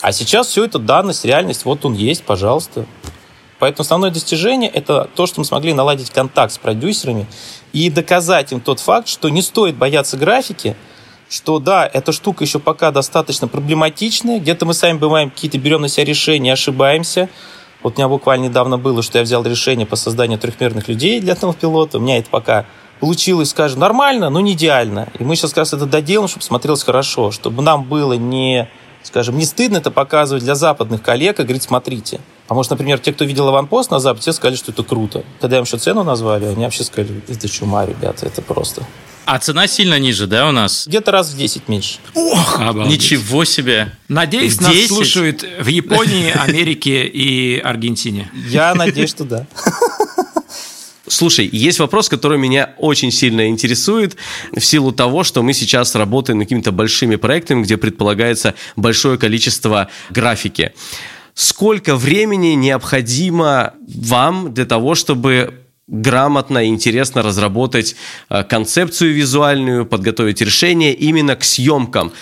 А сейчас все это данность, реальность, вот он есть, пожалуйста. Поэтому основное достижение – это то, что мы смогли наладить контакт с продюсерами и доказать им тот факт, что не стоит бояться графики, что да, эта штука еще пока достаточно проблематичная, где-то мы сами бываем какие-то берем на себя решения, ошибаемся. Вот у меня буквально недавно было, что я взял решение по созданию трехмерных людей для одного пилота. У меня это пока получилось, скажем, нормально, но не идеально. И мы сейчас как раз это доделаем, чтобы смотрелось хорошо, чтобы нам было не, скажем, не стыдно это показывать для западных коллег и говорить, смотрите. Потому что, например, те, кто видел аванпост на Западе, все сказали, что это круто. Когда им еще цену назвали, они вообще сказали, это чума, ребята, это просто.
А цена сильно ниже, да, у нас?
Где-то раз в 10 меньше.
Ох, Обалдеть. ничего себе. Надеюсь, в нас 10? слушают в Японии, Америке и Аргентине.
Я надеюсь, что да.
Слушай, есть вопрос, который меня очень сильно интересует в силу того, что мы сейчас работаем над какими-то большими проектами, где предполагается большое количество графики. Сколько времени необходимо вам для того, чтобы грамотно и интересно разработать э, концепцию визуальную, подготовить решение именно к съемкам?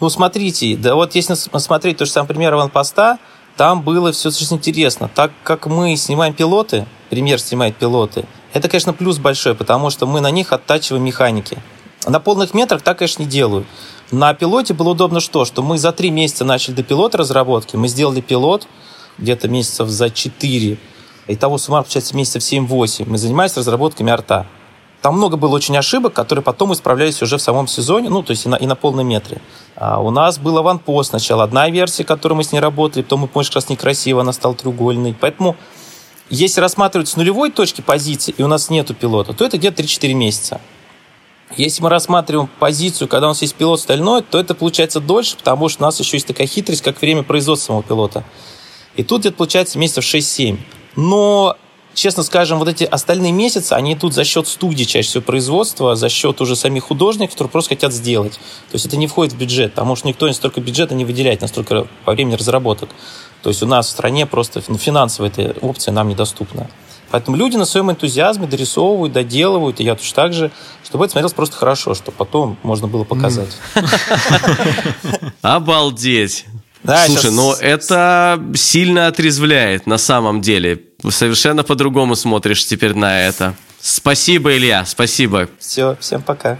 Ну, смотрите, да вот если смотреть то же самое пример аванпоста, там было все очень интересно. Так как мы снимаем пилоты, пример снимает пилоты, это, конечно, плюс большой, потому что мы на них оттачиваем механики. На полных метрах так, конечно, не делают. На пилоте было удобно что? Что мы за три месяца начали до пилота разработки, мы сделали пилот где-то месяцев за четыре, Итого суммарно, получается, месяцев 7-8 мы занимались разработками арта. Там много было очень ошибок, которые потом исправлялись уже в самом сезоне, ну, то есть и на, и на полном метре. А у нас был аванпост сначала, одна версия, которую мы с ней работали, потом мы поняли, что как раз некрасиво, она стала треугольной. Поэтому если рассматривать с нулевой точки позиции, и у нас нету пилота, то это где-то 3-4 месяца. Если мы рассматриваем позицию, когда у нас есть пилот стальной, то это получается дольше, потому что у нас еще есть такая хитрость, как время производства самого пилота. И тут где-то получается месяцев 6-7. Но честно скажем, вот эти остальные месяцы, они идут за счет студии, чаще всего производства, за счет уже самих художников, которые просто хотят сделать. То есть это не входит в бюджет, потому что никто столько бюджета не выделяет, настолько по времени разработок. То есть у нас в стране просто ну, финансовая эта опция нам недоступна. Поэтому люди на своем энтузиазме дорисовывают, доделывают, и я точно так же, чтобы это смотрелось просто хорошо, чтобы потом можно было показать. <laughs>
Обалдеть! Да, Слушай, сейчас... но это сильно отрезвляет на самом деле. Совершенно по-другому смотришь теперь на это. Спасибо, Илья, спасибо.
Все, всем пока.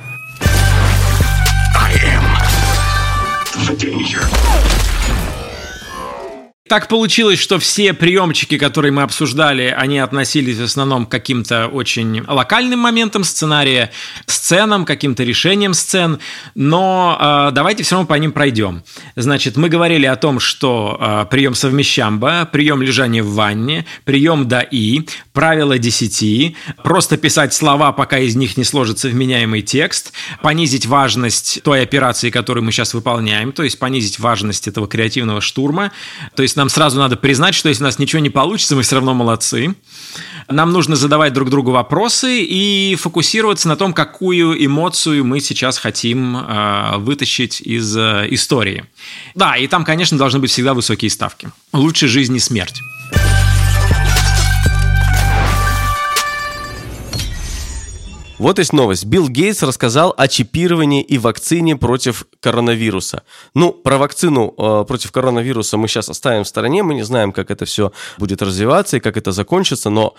Так получилось, что все приемчики, которые мы обсуждали, они относились в основном к каким-то очень локальным моментам сценария, сценам, каким-то решениям сцен, но э, давайте все равно по ним пройдем. Значит, мы говорили о том, что э, прием совмещамба, прием лежания в ванне, прием да и, правило десяти, просто писать слова, пока из них не сложится вменяемый текст, понизить важность той операции, которую мы сейчас выполняем, то есть понизить важность этого креативного штурма, то есть нам сразу надо признать, что если у нас ничего не получится, мы все равно молодцы. Нам нужно задавать друг другу вопросы и фокусироваться на том, какую эмоцию мы сейчас хотим э, вытащить из э, истории. Да, и там, конечно, должны быть всегда высокие ставки. Лучше жизнь и смерть.
Вот есть новость. Билл Гейтс рассказал о чипировании и вакцине против коронавируса. Ну, про вакцину э, против коронавируса мы сейчас оставим в стороне. Мы не знаем, как это все будет развиваться и как это закончится, но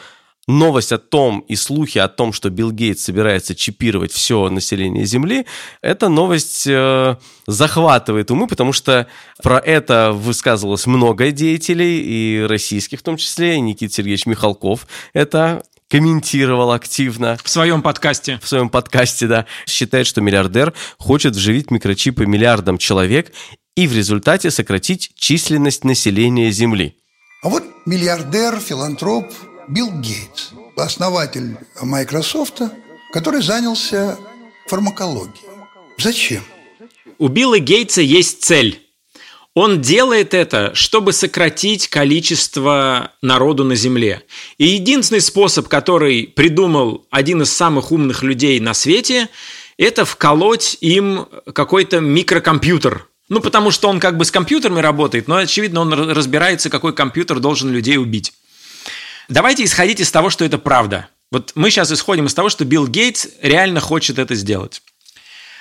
новость о том и слухи о том, что Билл Гейтс собирается чипировать все население Земли, эта новость э, захватывает умы, потому что про это высказывалось много деятелей, и российских в том числе, и Никита Сергеевич Михалков это комментировал активно.
В своем подкасте.
В своем подкасте, да. Считает, что миллиардер хочет вживить микрочипы миллиардам человек и в результате сократить численность населения Земли.
А вот миллиардер, филантроп Билл Гейтс, основатель Microsoft, который занялся фармакологией. Зачем?
У Билла Гейтса есть цель. Он делает это, чтобы сократить количество народу на Земле. И единственный способ, который придумал один из самых умных людей на свете, это вколоть им какой-то микрокомпьютер. Ну, потому что он как бы с компьютерами работает, но, очевидно, он разбирается, какой компьютер должен людей убить. Давайте исходить из того, что это правда. Вот мы сейчас исходим из того, что Билл Гейтс реально хочет это сделать.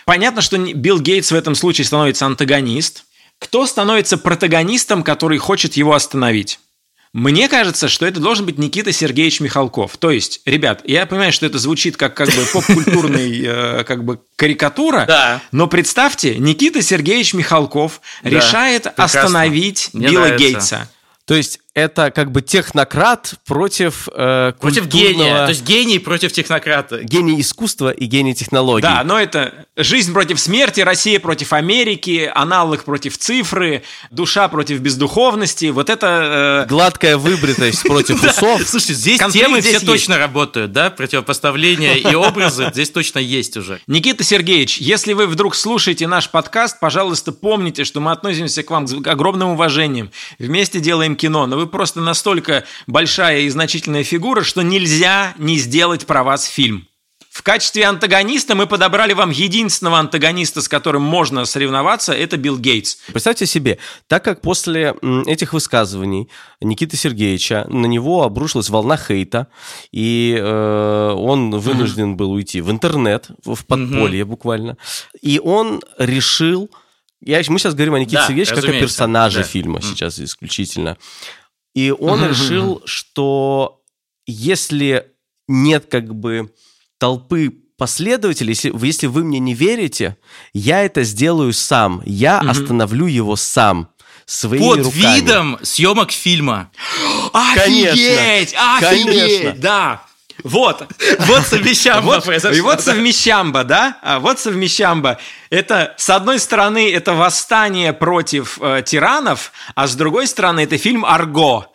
Понятно, что Билл Гейтс в этом случае становится антагонист – кто становится протагонистом, который хочет его остановить? Мне кажется, что это должен быть Никита Сергеевич Михалков. То есть, ребят, я понимаю, что это звучит как как бы поп-культурный <laughs> э, как бы карикатура,
Да.
но представьте, Никита Сергеевич Михалков
Да,
решает
прекрасно.
остановить
Мне
Билла
нравится.
Гейтса.
То есть это как бы технократ против э,
Против
культурного-
гения. То есть гений против технократа.
гений искусства и гений технологий.
Да, но это жизнь против смерти, Россия против Америки, аналог против цифры, душа против бездуховности. Вот это... э,
Гладкая выбритость против <laughs> усов.
Слушай, здесь темы все точно работают, да? Противопоставление и образы здесь точно есть уже.
Никита Сергеевич, если вы вдруг слушаете наш подкаст, пожалуйста, помните, что мы относимся к вам с огромным уважением. Вместе делаем кино, но вы просто настолько большая и значительная фигура, что нельзя не сделать про вас фильм. В качестве антагониста мы подобрали вам единственного антагониста, с которым можно соревноваться, это Билл Гейтс.
Представьте себе, так как после этих высказываний Никиты Сергеевича на него обрушилась волна хейта, и э, он вынужден был уйти в интернет, в подполье буквально, и он решил... Я, мы сейчас говорим о Никите
Да,
Сергеевиче как о персонаже
да.
фильма сейчас исключительно. И он решил, что если нет как бы толпы последователей, если, если вы мне не верите, я это сделаю сам. Я остановлю его сам. Своими
Под
руками.
видом съемок фильма. <gasps>
Офигеть! Офигеть!
Конечно.
Да! Вот,
Вот совещам
Вот, и вот совмещамба, да? А вот совмещамба. Это, с одной стороны, это восстание против э, тиранов, а с другой стороны, это фильм «Арго»,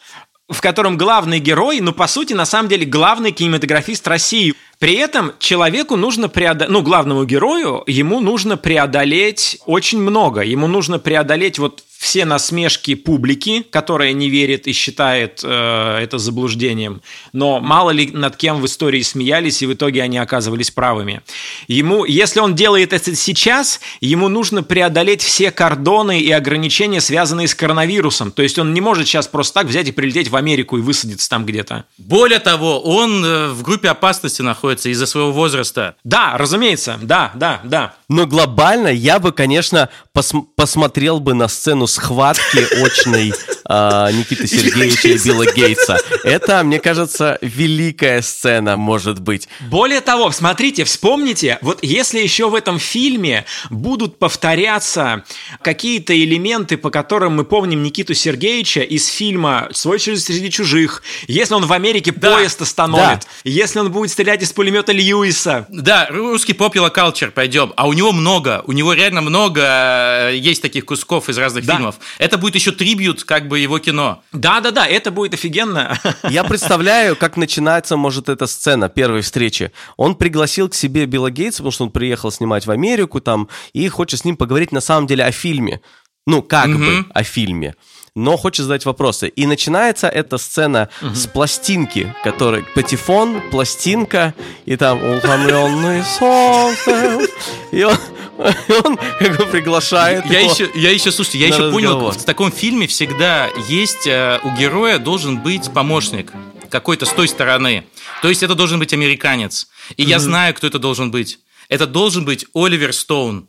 в котором главный герой, ну, по сути, на самом деле, главный кинематографист России. При этом человеку нужно преодолеть, ну, главному герою, ему нужно преодолеть очень много. Ему нужно преодолеть вот все насмешки публики, которая не верит и считает э, это заблуждением. Но мало ли над кем в истории смеялись, и в итоге они оказывались правыми. Ему, если он делает это сейчас, ему нужно преодолеть все кордоны и ограничения, связанные с коронавирусом. То есть он не может сейчас просто так взять и прилететь в Америку и высадиться там где-то.
Более того, он э, в группе опасности находится из-за своего возраста.
Да, разумеется, да, да, да.
Но глобально я бы, конечно, пос- посмотрел бы на сцену схватки очной <laughs> а, Никиты Сергеевича и Билла Гейтса. Это, мне кажется, великая сцена, может быть.
Более того, смотрите, вспомните, вот если еще в этом фильме будут повторяться какие-то элементы, по которым мы помним Никиту Сергеевича из фильма «Свой через среди чужих», если он в Америке поезд остановит, если он будет стрелять из пулемета Льюиса,
Да, русский culture пойдем. А у него много, у него реально много э, есть таких кусков из разных
Да.
фильмов. Это будет еще трибют как бы его кино.
да-да-да, это будет офигенно. <laughs>
Я представляю, как начинается, может, эта сцена первой встречи. Он пригласил к себе Билла Гейтса, потому что он приехал снимать в Америку там, и хочет с ним поговорить на самом деле о фильме. Ну, как бы о фильме. Но хочет задать вопросы. И начинается эта сцена с пластинки, которая патефон, пластинка, и там утомленный солнцем. И он, <laughs> он как бы приглашает
Я еще, я еще, слушайте, я еще понял, в таком фильме всегда есть э, у героя должен быть помощник какой-то с той стороны. То есть это должен быть американец. И я знаю, кто это должен быть. Это должен быть Оливер Стоун.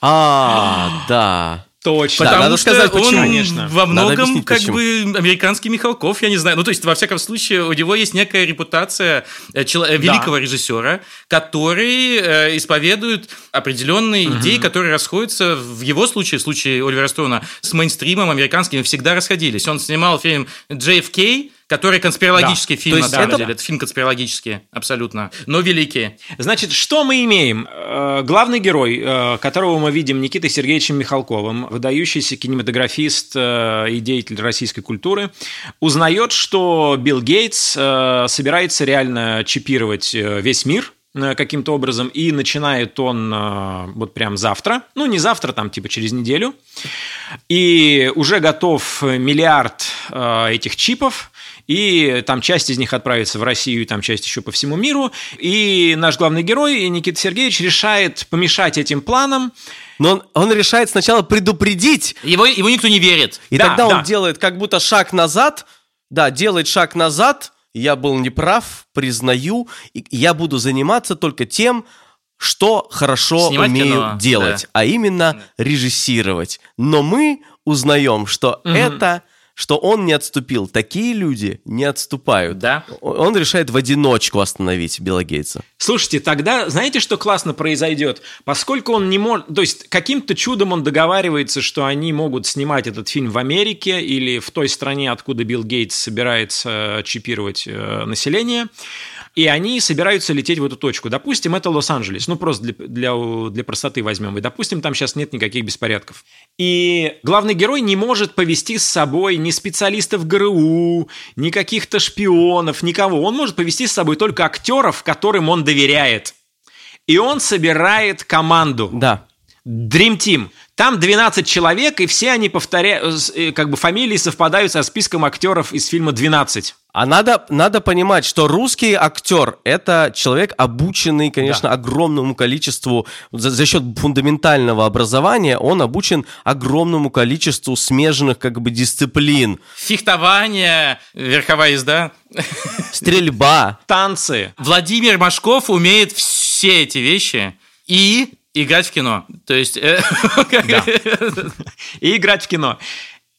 А, да.
Точно.
Потому
надо
что
сказать,
он
почему.
Конечно.
во многом как
почему.
бы американский Михалков, я не знаю. Ну, то есть, во всяком случае, у него есть некая репутация э, чело- э, великого режиссера, который э, исповедует определенные идеи, которые расходятся в его случае, в случае Оливера Стоуна, с мейнстримом американским всегда расходились. Он снимал фильм JFK, который конспирологический фильм,
То
на самом
это-
деле. Это фильм конспирологический, абсолютно. Но великий.
Значит, что мы имеем? Э, Главный герой, э, которого мы видим Никитой Сергеевичем Михалковым, выдающийся кинематографист э, и деятель российской культуры, узнает, что Билл Гейтс собирается реально чипировать весь мир каким-то образом, и начинает он вот прям завтра, ну не завтра, там типа через неделю, и уже готов миллиард этих чипов, и там часть из них отправится в Россию, и там часть еще по всему миру, и наш главный герой Никита Сергеевич решает помешать этим планам,
Но он, он решает сначала предупредить,
Его, его никто не верит.
и
Да,
тогда он
да.
делает как будто шаг назад, да, делает шаг назад, я был неправ, признаю, и я буду заниматься только тем, что хорошо
Снимать
умею
кино,
делать,
да.
а именно режиссировать. Но мы узнаем, что это, что он не отступил. Такие люди не отступают.
Да.
Он решает в одиночку остановить Билла Гейтса.
Слушайте, тогда знаете, что классно произойдет? Поскольку он не может... То есть каким-то чудом он договаривается, что они могут снимать этот фильм в Америке или в той стране, откуда Билл Гейтс собирается чипировать э, население, и они собираются лететь в эту точку. Допустим, это Лос-Анджелес. Ну, просто для, для, для простоты возьмем. И, допустим, там сейчас нет никаких беспорядков. И главный герой не может повести с собой ни специалистов ГРУ, ни каких-то шпионов, никого. Он может повести с собой только актеров, которым он доверяет. И он собирает команду.
Да.
Dream Team. Там 12 человек, и все они повторяют, э, как бы фамилии совпадают со списком актеров из фильма «12».
А надо, надо понимать, что русский актер – это человек, обученный, конечно, огромному количеству, за, за счет фундаментального образования, он обучен огромному количеству смежных как бы дисциплин.
Фехтование, верховая езда.
Стрельба.
Танцы.
Владимир Машков умеет все эти вещи и играть в кино. То есть... э, <laughs> <laughs>
и играть в кино.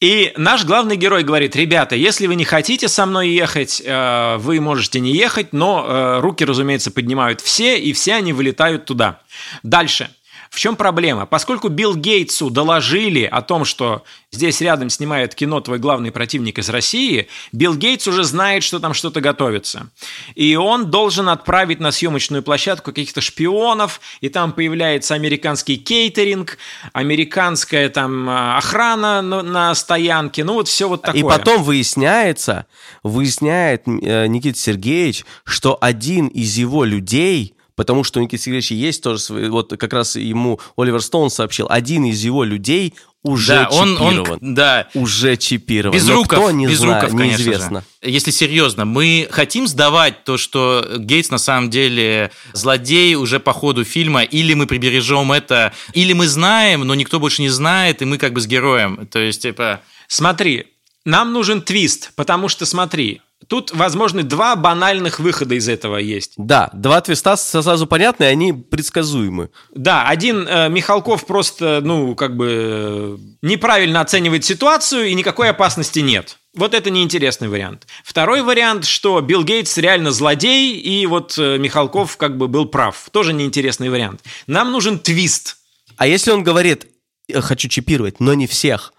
И наш главный герой говорит, ребята, если вы не хотите со мной ехать, э, вы можете не ехать, но э, руки, разумеется, поднимают все, и все они вылетают туда. Дальше. В чем проблема? Поскольку Билл Гейтсу доложили о том, что здесь рядом снимает кино твой главный противник из России, Билл Гейтс уже знает, что там что-то готовится. И он должен отправить на съемочную площадку каких-то шпионов, и там появляется американский кейтеринг, американская там а, охрана на, на стоянке, ну вот все вот такое.
И потом выясняется, выясняет э, Никита Сергеевич, что один из его людей, потому что у Никиты Сергеевича есть тоже, свои- вот как раз ему Оливер Стоун сообщил, один из его людей уже
Да, он,
чипирован.
он, да,
Уже чипирован.
Без
Но
руков,
кто, не
без
знаю,
руков, конечно
неизвестно.
же. Если серьезно, мы хотим сдавать то, что Гейтс на самом деле злодей уже по ходу фильма, или мы прибережем это, или мы знаем, но никто больше не знает, и мы как бы с героем. То есть, типа...
Смотри, нам нужен твист, потому что смотри, тут возможны два банальных выхода из этого есть.
Да, два твиста сразу понятны, они предсказуемы.
Да, один э, Михалков просто, ну, как бы э, неправильно оценивает ситуацию, и никакой опасности нет. Вот это неинтересный вариант. Второй вариант, что Билл Гейтс реально злодей, и вот э, Михалков как бы был прав. Тоже неинтересный вариант. Нам нужен твист.
А если он говорит, «Я хочу чипировать, но не всех.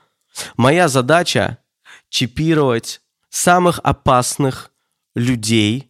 Моя задача чипировать самых опасных людей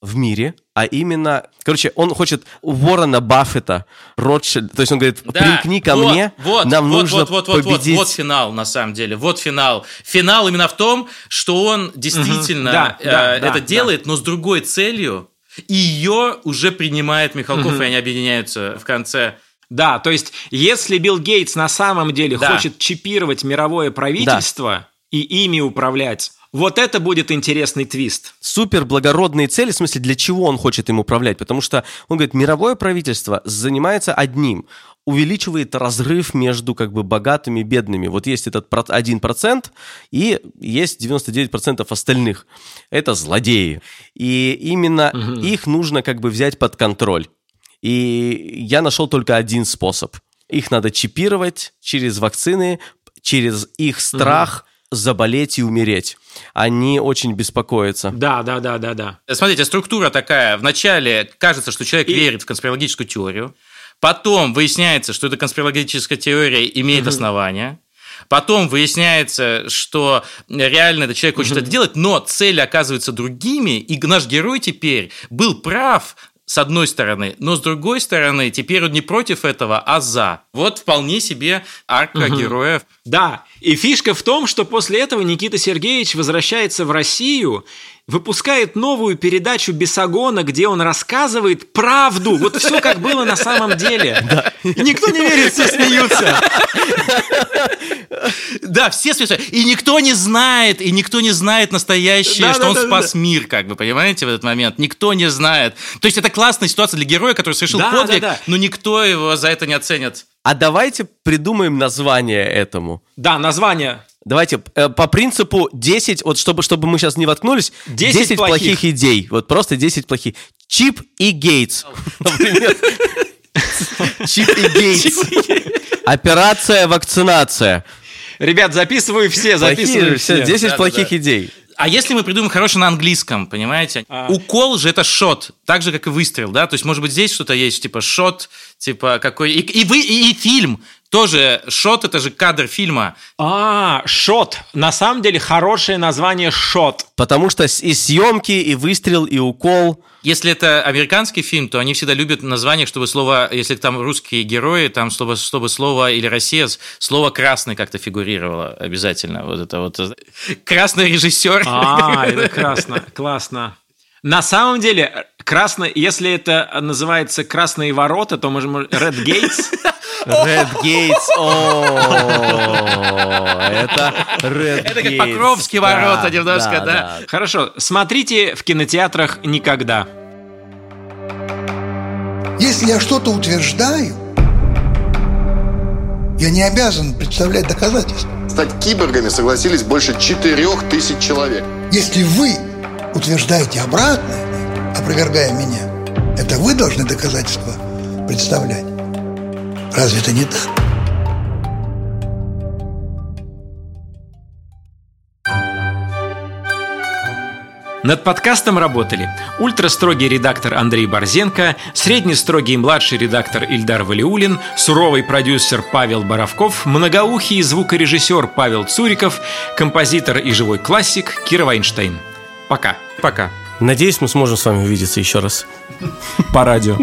в мире, а именно, короче, он хочет Уоррена Баффета, Ротшильд, то есть он говорит, примкни ко
вот,
мне,
вот,
нам
вот,
нужно
вот, вот, вот, вот,
победить.
вот финал, на самом деле, вот финал. Финал именно в том, что он действительно
Да,
э,
да, да,
это
да.
делает, но с другой целью, и ее уже принимает Михалков, и они объединяются в конце.
Да, то есть, если Билл Гейтс на самом деле
Да.
хочет чипировать мировое правительство и ими управлять, вот это будет интересный твист.
супер благородные цели, в смысле, для чего он хочет им управлять? Потому что он говорит, мировое правительство занимается одним, увеличивает разрыв между как бы богатыми и бедными. Вот есть этот про- 1% и есть 99% остальных. Это злодеи. И именно их нужно как бы взять под контроль. И я нашел только один способ. Их надо чипировать через вакцины, через их страх заболеть и умереть. Они очень беспокоятся.
Да, да, да, да, да.
Смотрите, структура такая. Вначале кажется, что человек
И-
верит в конспирологическую теорию. Потом выясняется, что эта конспирологическая теория имеет основания. Потом выясняется, что реально этот человек хочет это делать, но цели оказываются другими, и наш герой теперь был прав с одной стороны, но с другой стороны, теперь он не против этого, а за. Вот вполне себе арка героя.
Да, и фишка в том, что после этого Никита Сергеевич возвращается в Россию выпускает новую передачу Бесогона, где он рассказывает правду. Вот все как было на самом деле. <laughs> И Никто не верит, все смеются.
Да, все смеются. И никто не знает, и никто не знает настоящее,
Да,
что
да,
он
да,
спас мир, как бы, понимаете, в этот момент. Никто не знает. То есть это классная ситуация для героя, который совершил
Да,
подвиг,
да, да.
но никто его за это не оценит.
А давайте придумаем название этому.
Да, название.
Давайте э, по принципу 10, вот чтобы, чтобы мы сейчас не воткнулись,
10
10, плохих.
плохих
идей. Вот просто 10 плохих. Чип и Гейтс. <laughs> Например. Чип и Гейтс. Операция вакцинация.
Ребят, записываю все, записываю
все,
все.
10
Да,
плохих идей.
А если мы придумаем хорошее на английском, понимаете? Укол же это шот, так же, как и выстрел, да? То есть, может быть, здесь что-то есть, типа шот, типа какой... И, и вы, и, и фильм тоже. Шот – это же кадр фильма.
А, шот. На самом деле хорошее название шот.
Потому что и съемки, и выстрел, и укол.
Если это американский фильм, то они всегда любят название, чтобы слово, если там русские герои, там чтобы, чтобы слово или Россия, слово красный как-то фигурировало обязательно. Вот это вот красный режиссер.
А, это <laughs> красно, классно. На самом деле, красно, если это называется «Красные ворота», то можем Red Gates. <laughs>
Red Gates. О, это Red
Это как. Покровские ворота немножко, да.
Хорошо, смотрите в кинотеатрах никогда.
Если я что-то утверждаю, я не обязан представлять доказательства.
Стать киборгами согласились больше 4000 человек.
Если вы утверждаете обратное, опровергая меня, это вы должны доказательства представлять. Разве это не так?
Над подкастом работали ультрастрогий редактор Андрей Борзенко, среднестрогий младший редактор Ильдар Валиулин, суровый продюсер Павел Боровков, многоухий звукорежиссер Павел Цуриков, композитор и живой классик Кира Вайнштейн. Пока.
Пока.
Надеюсь, мы сможем с вами увидеться еще раз.
По радио.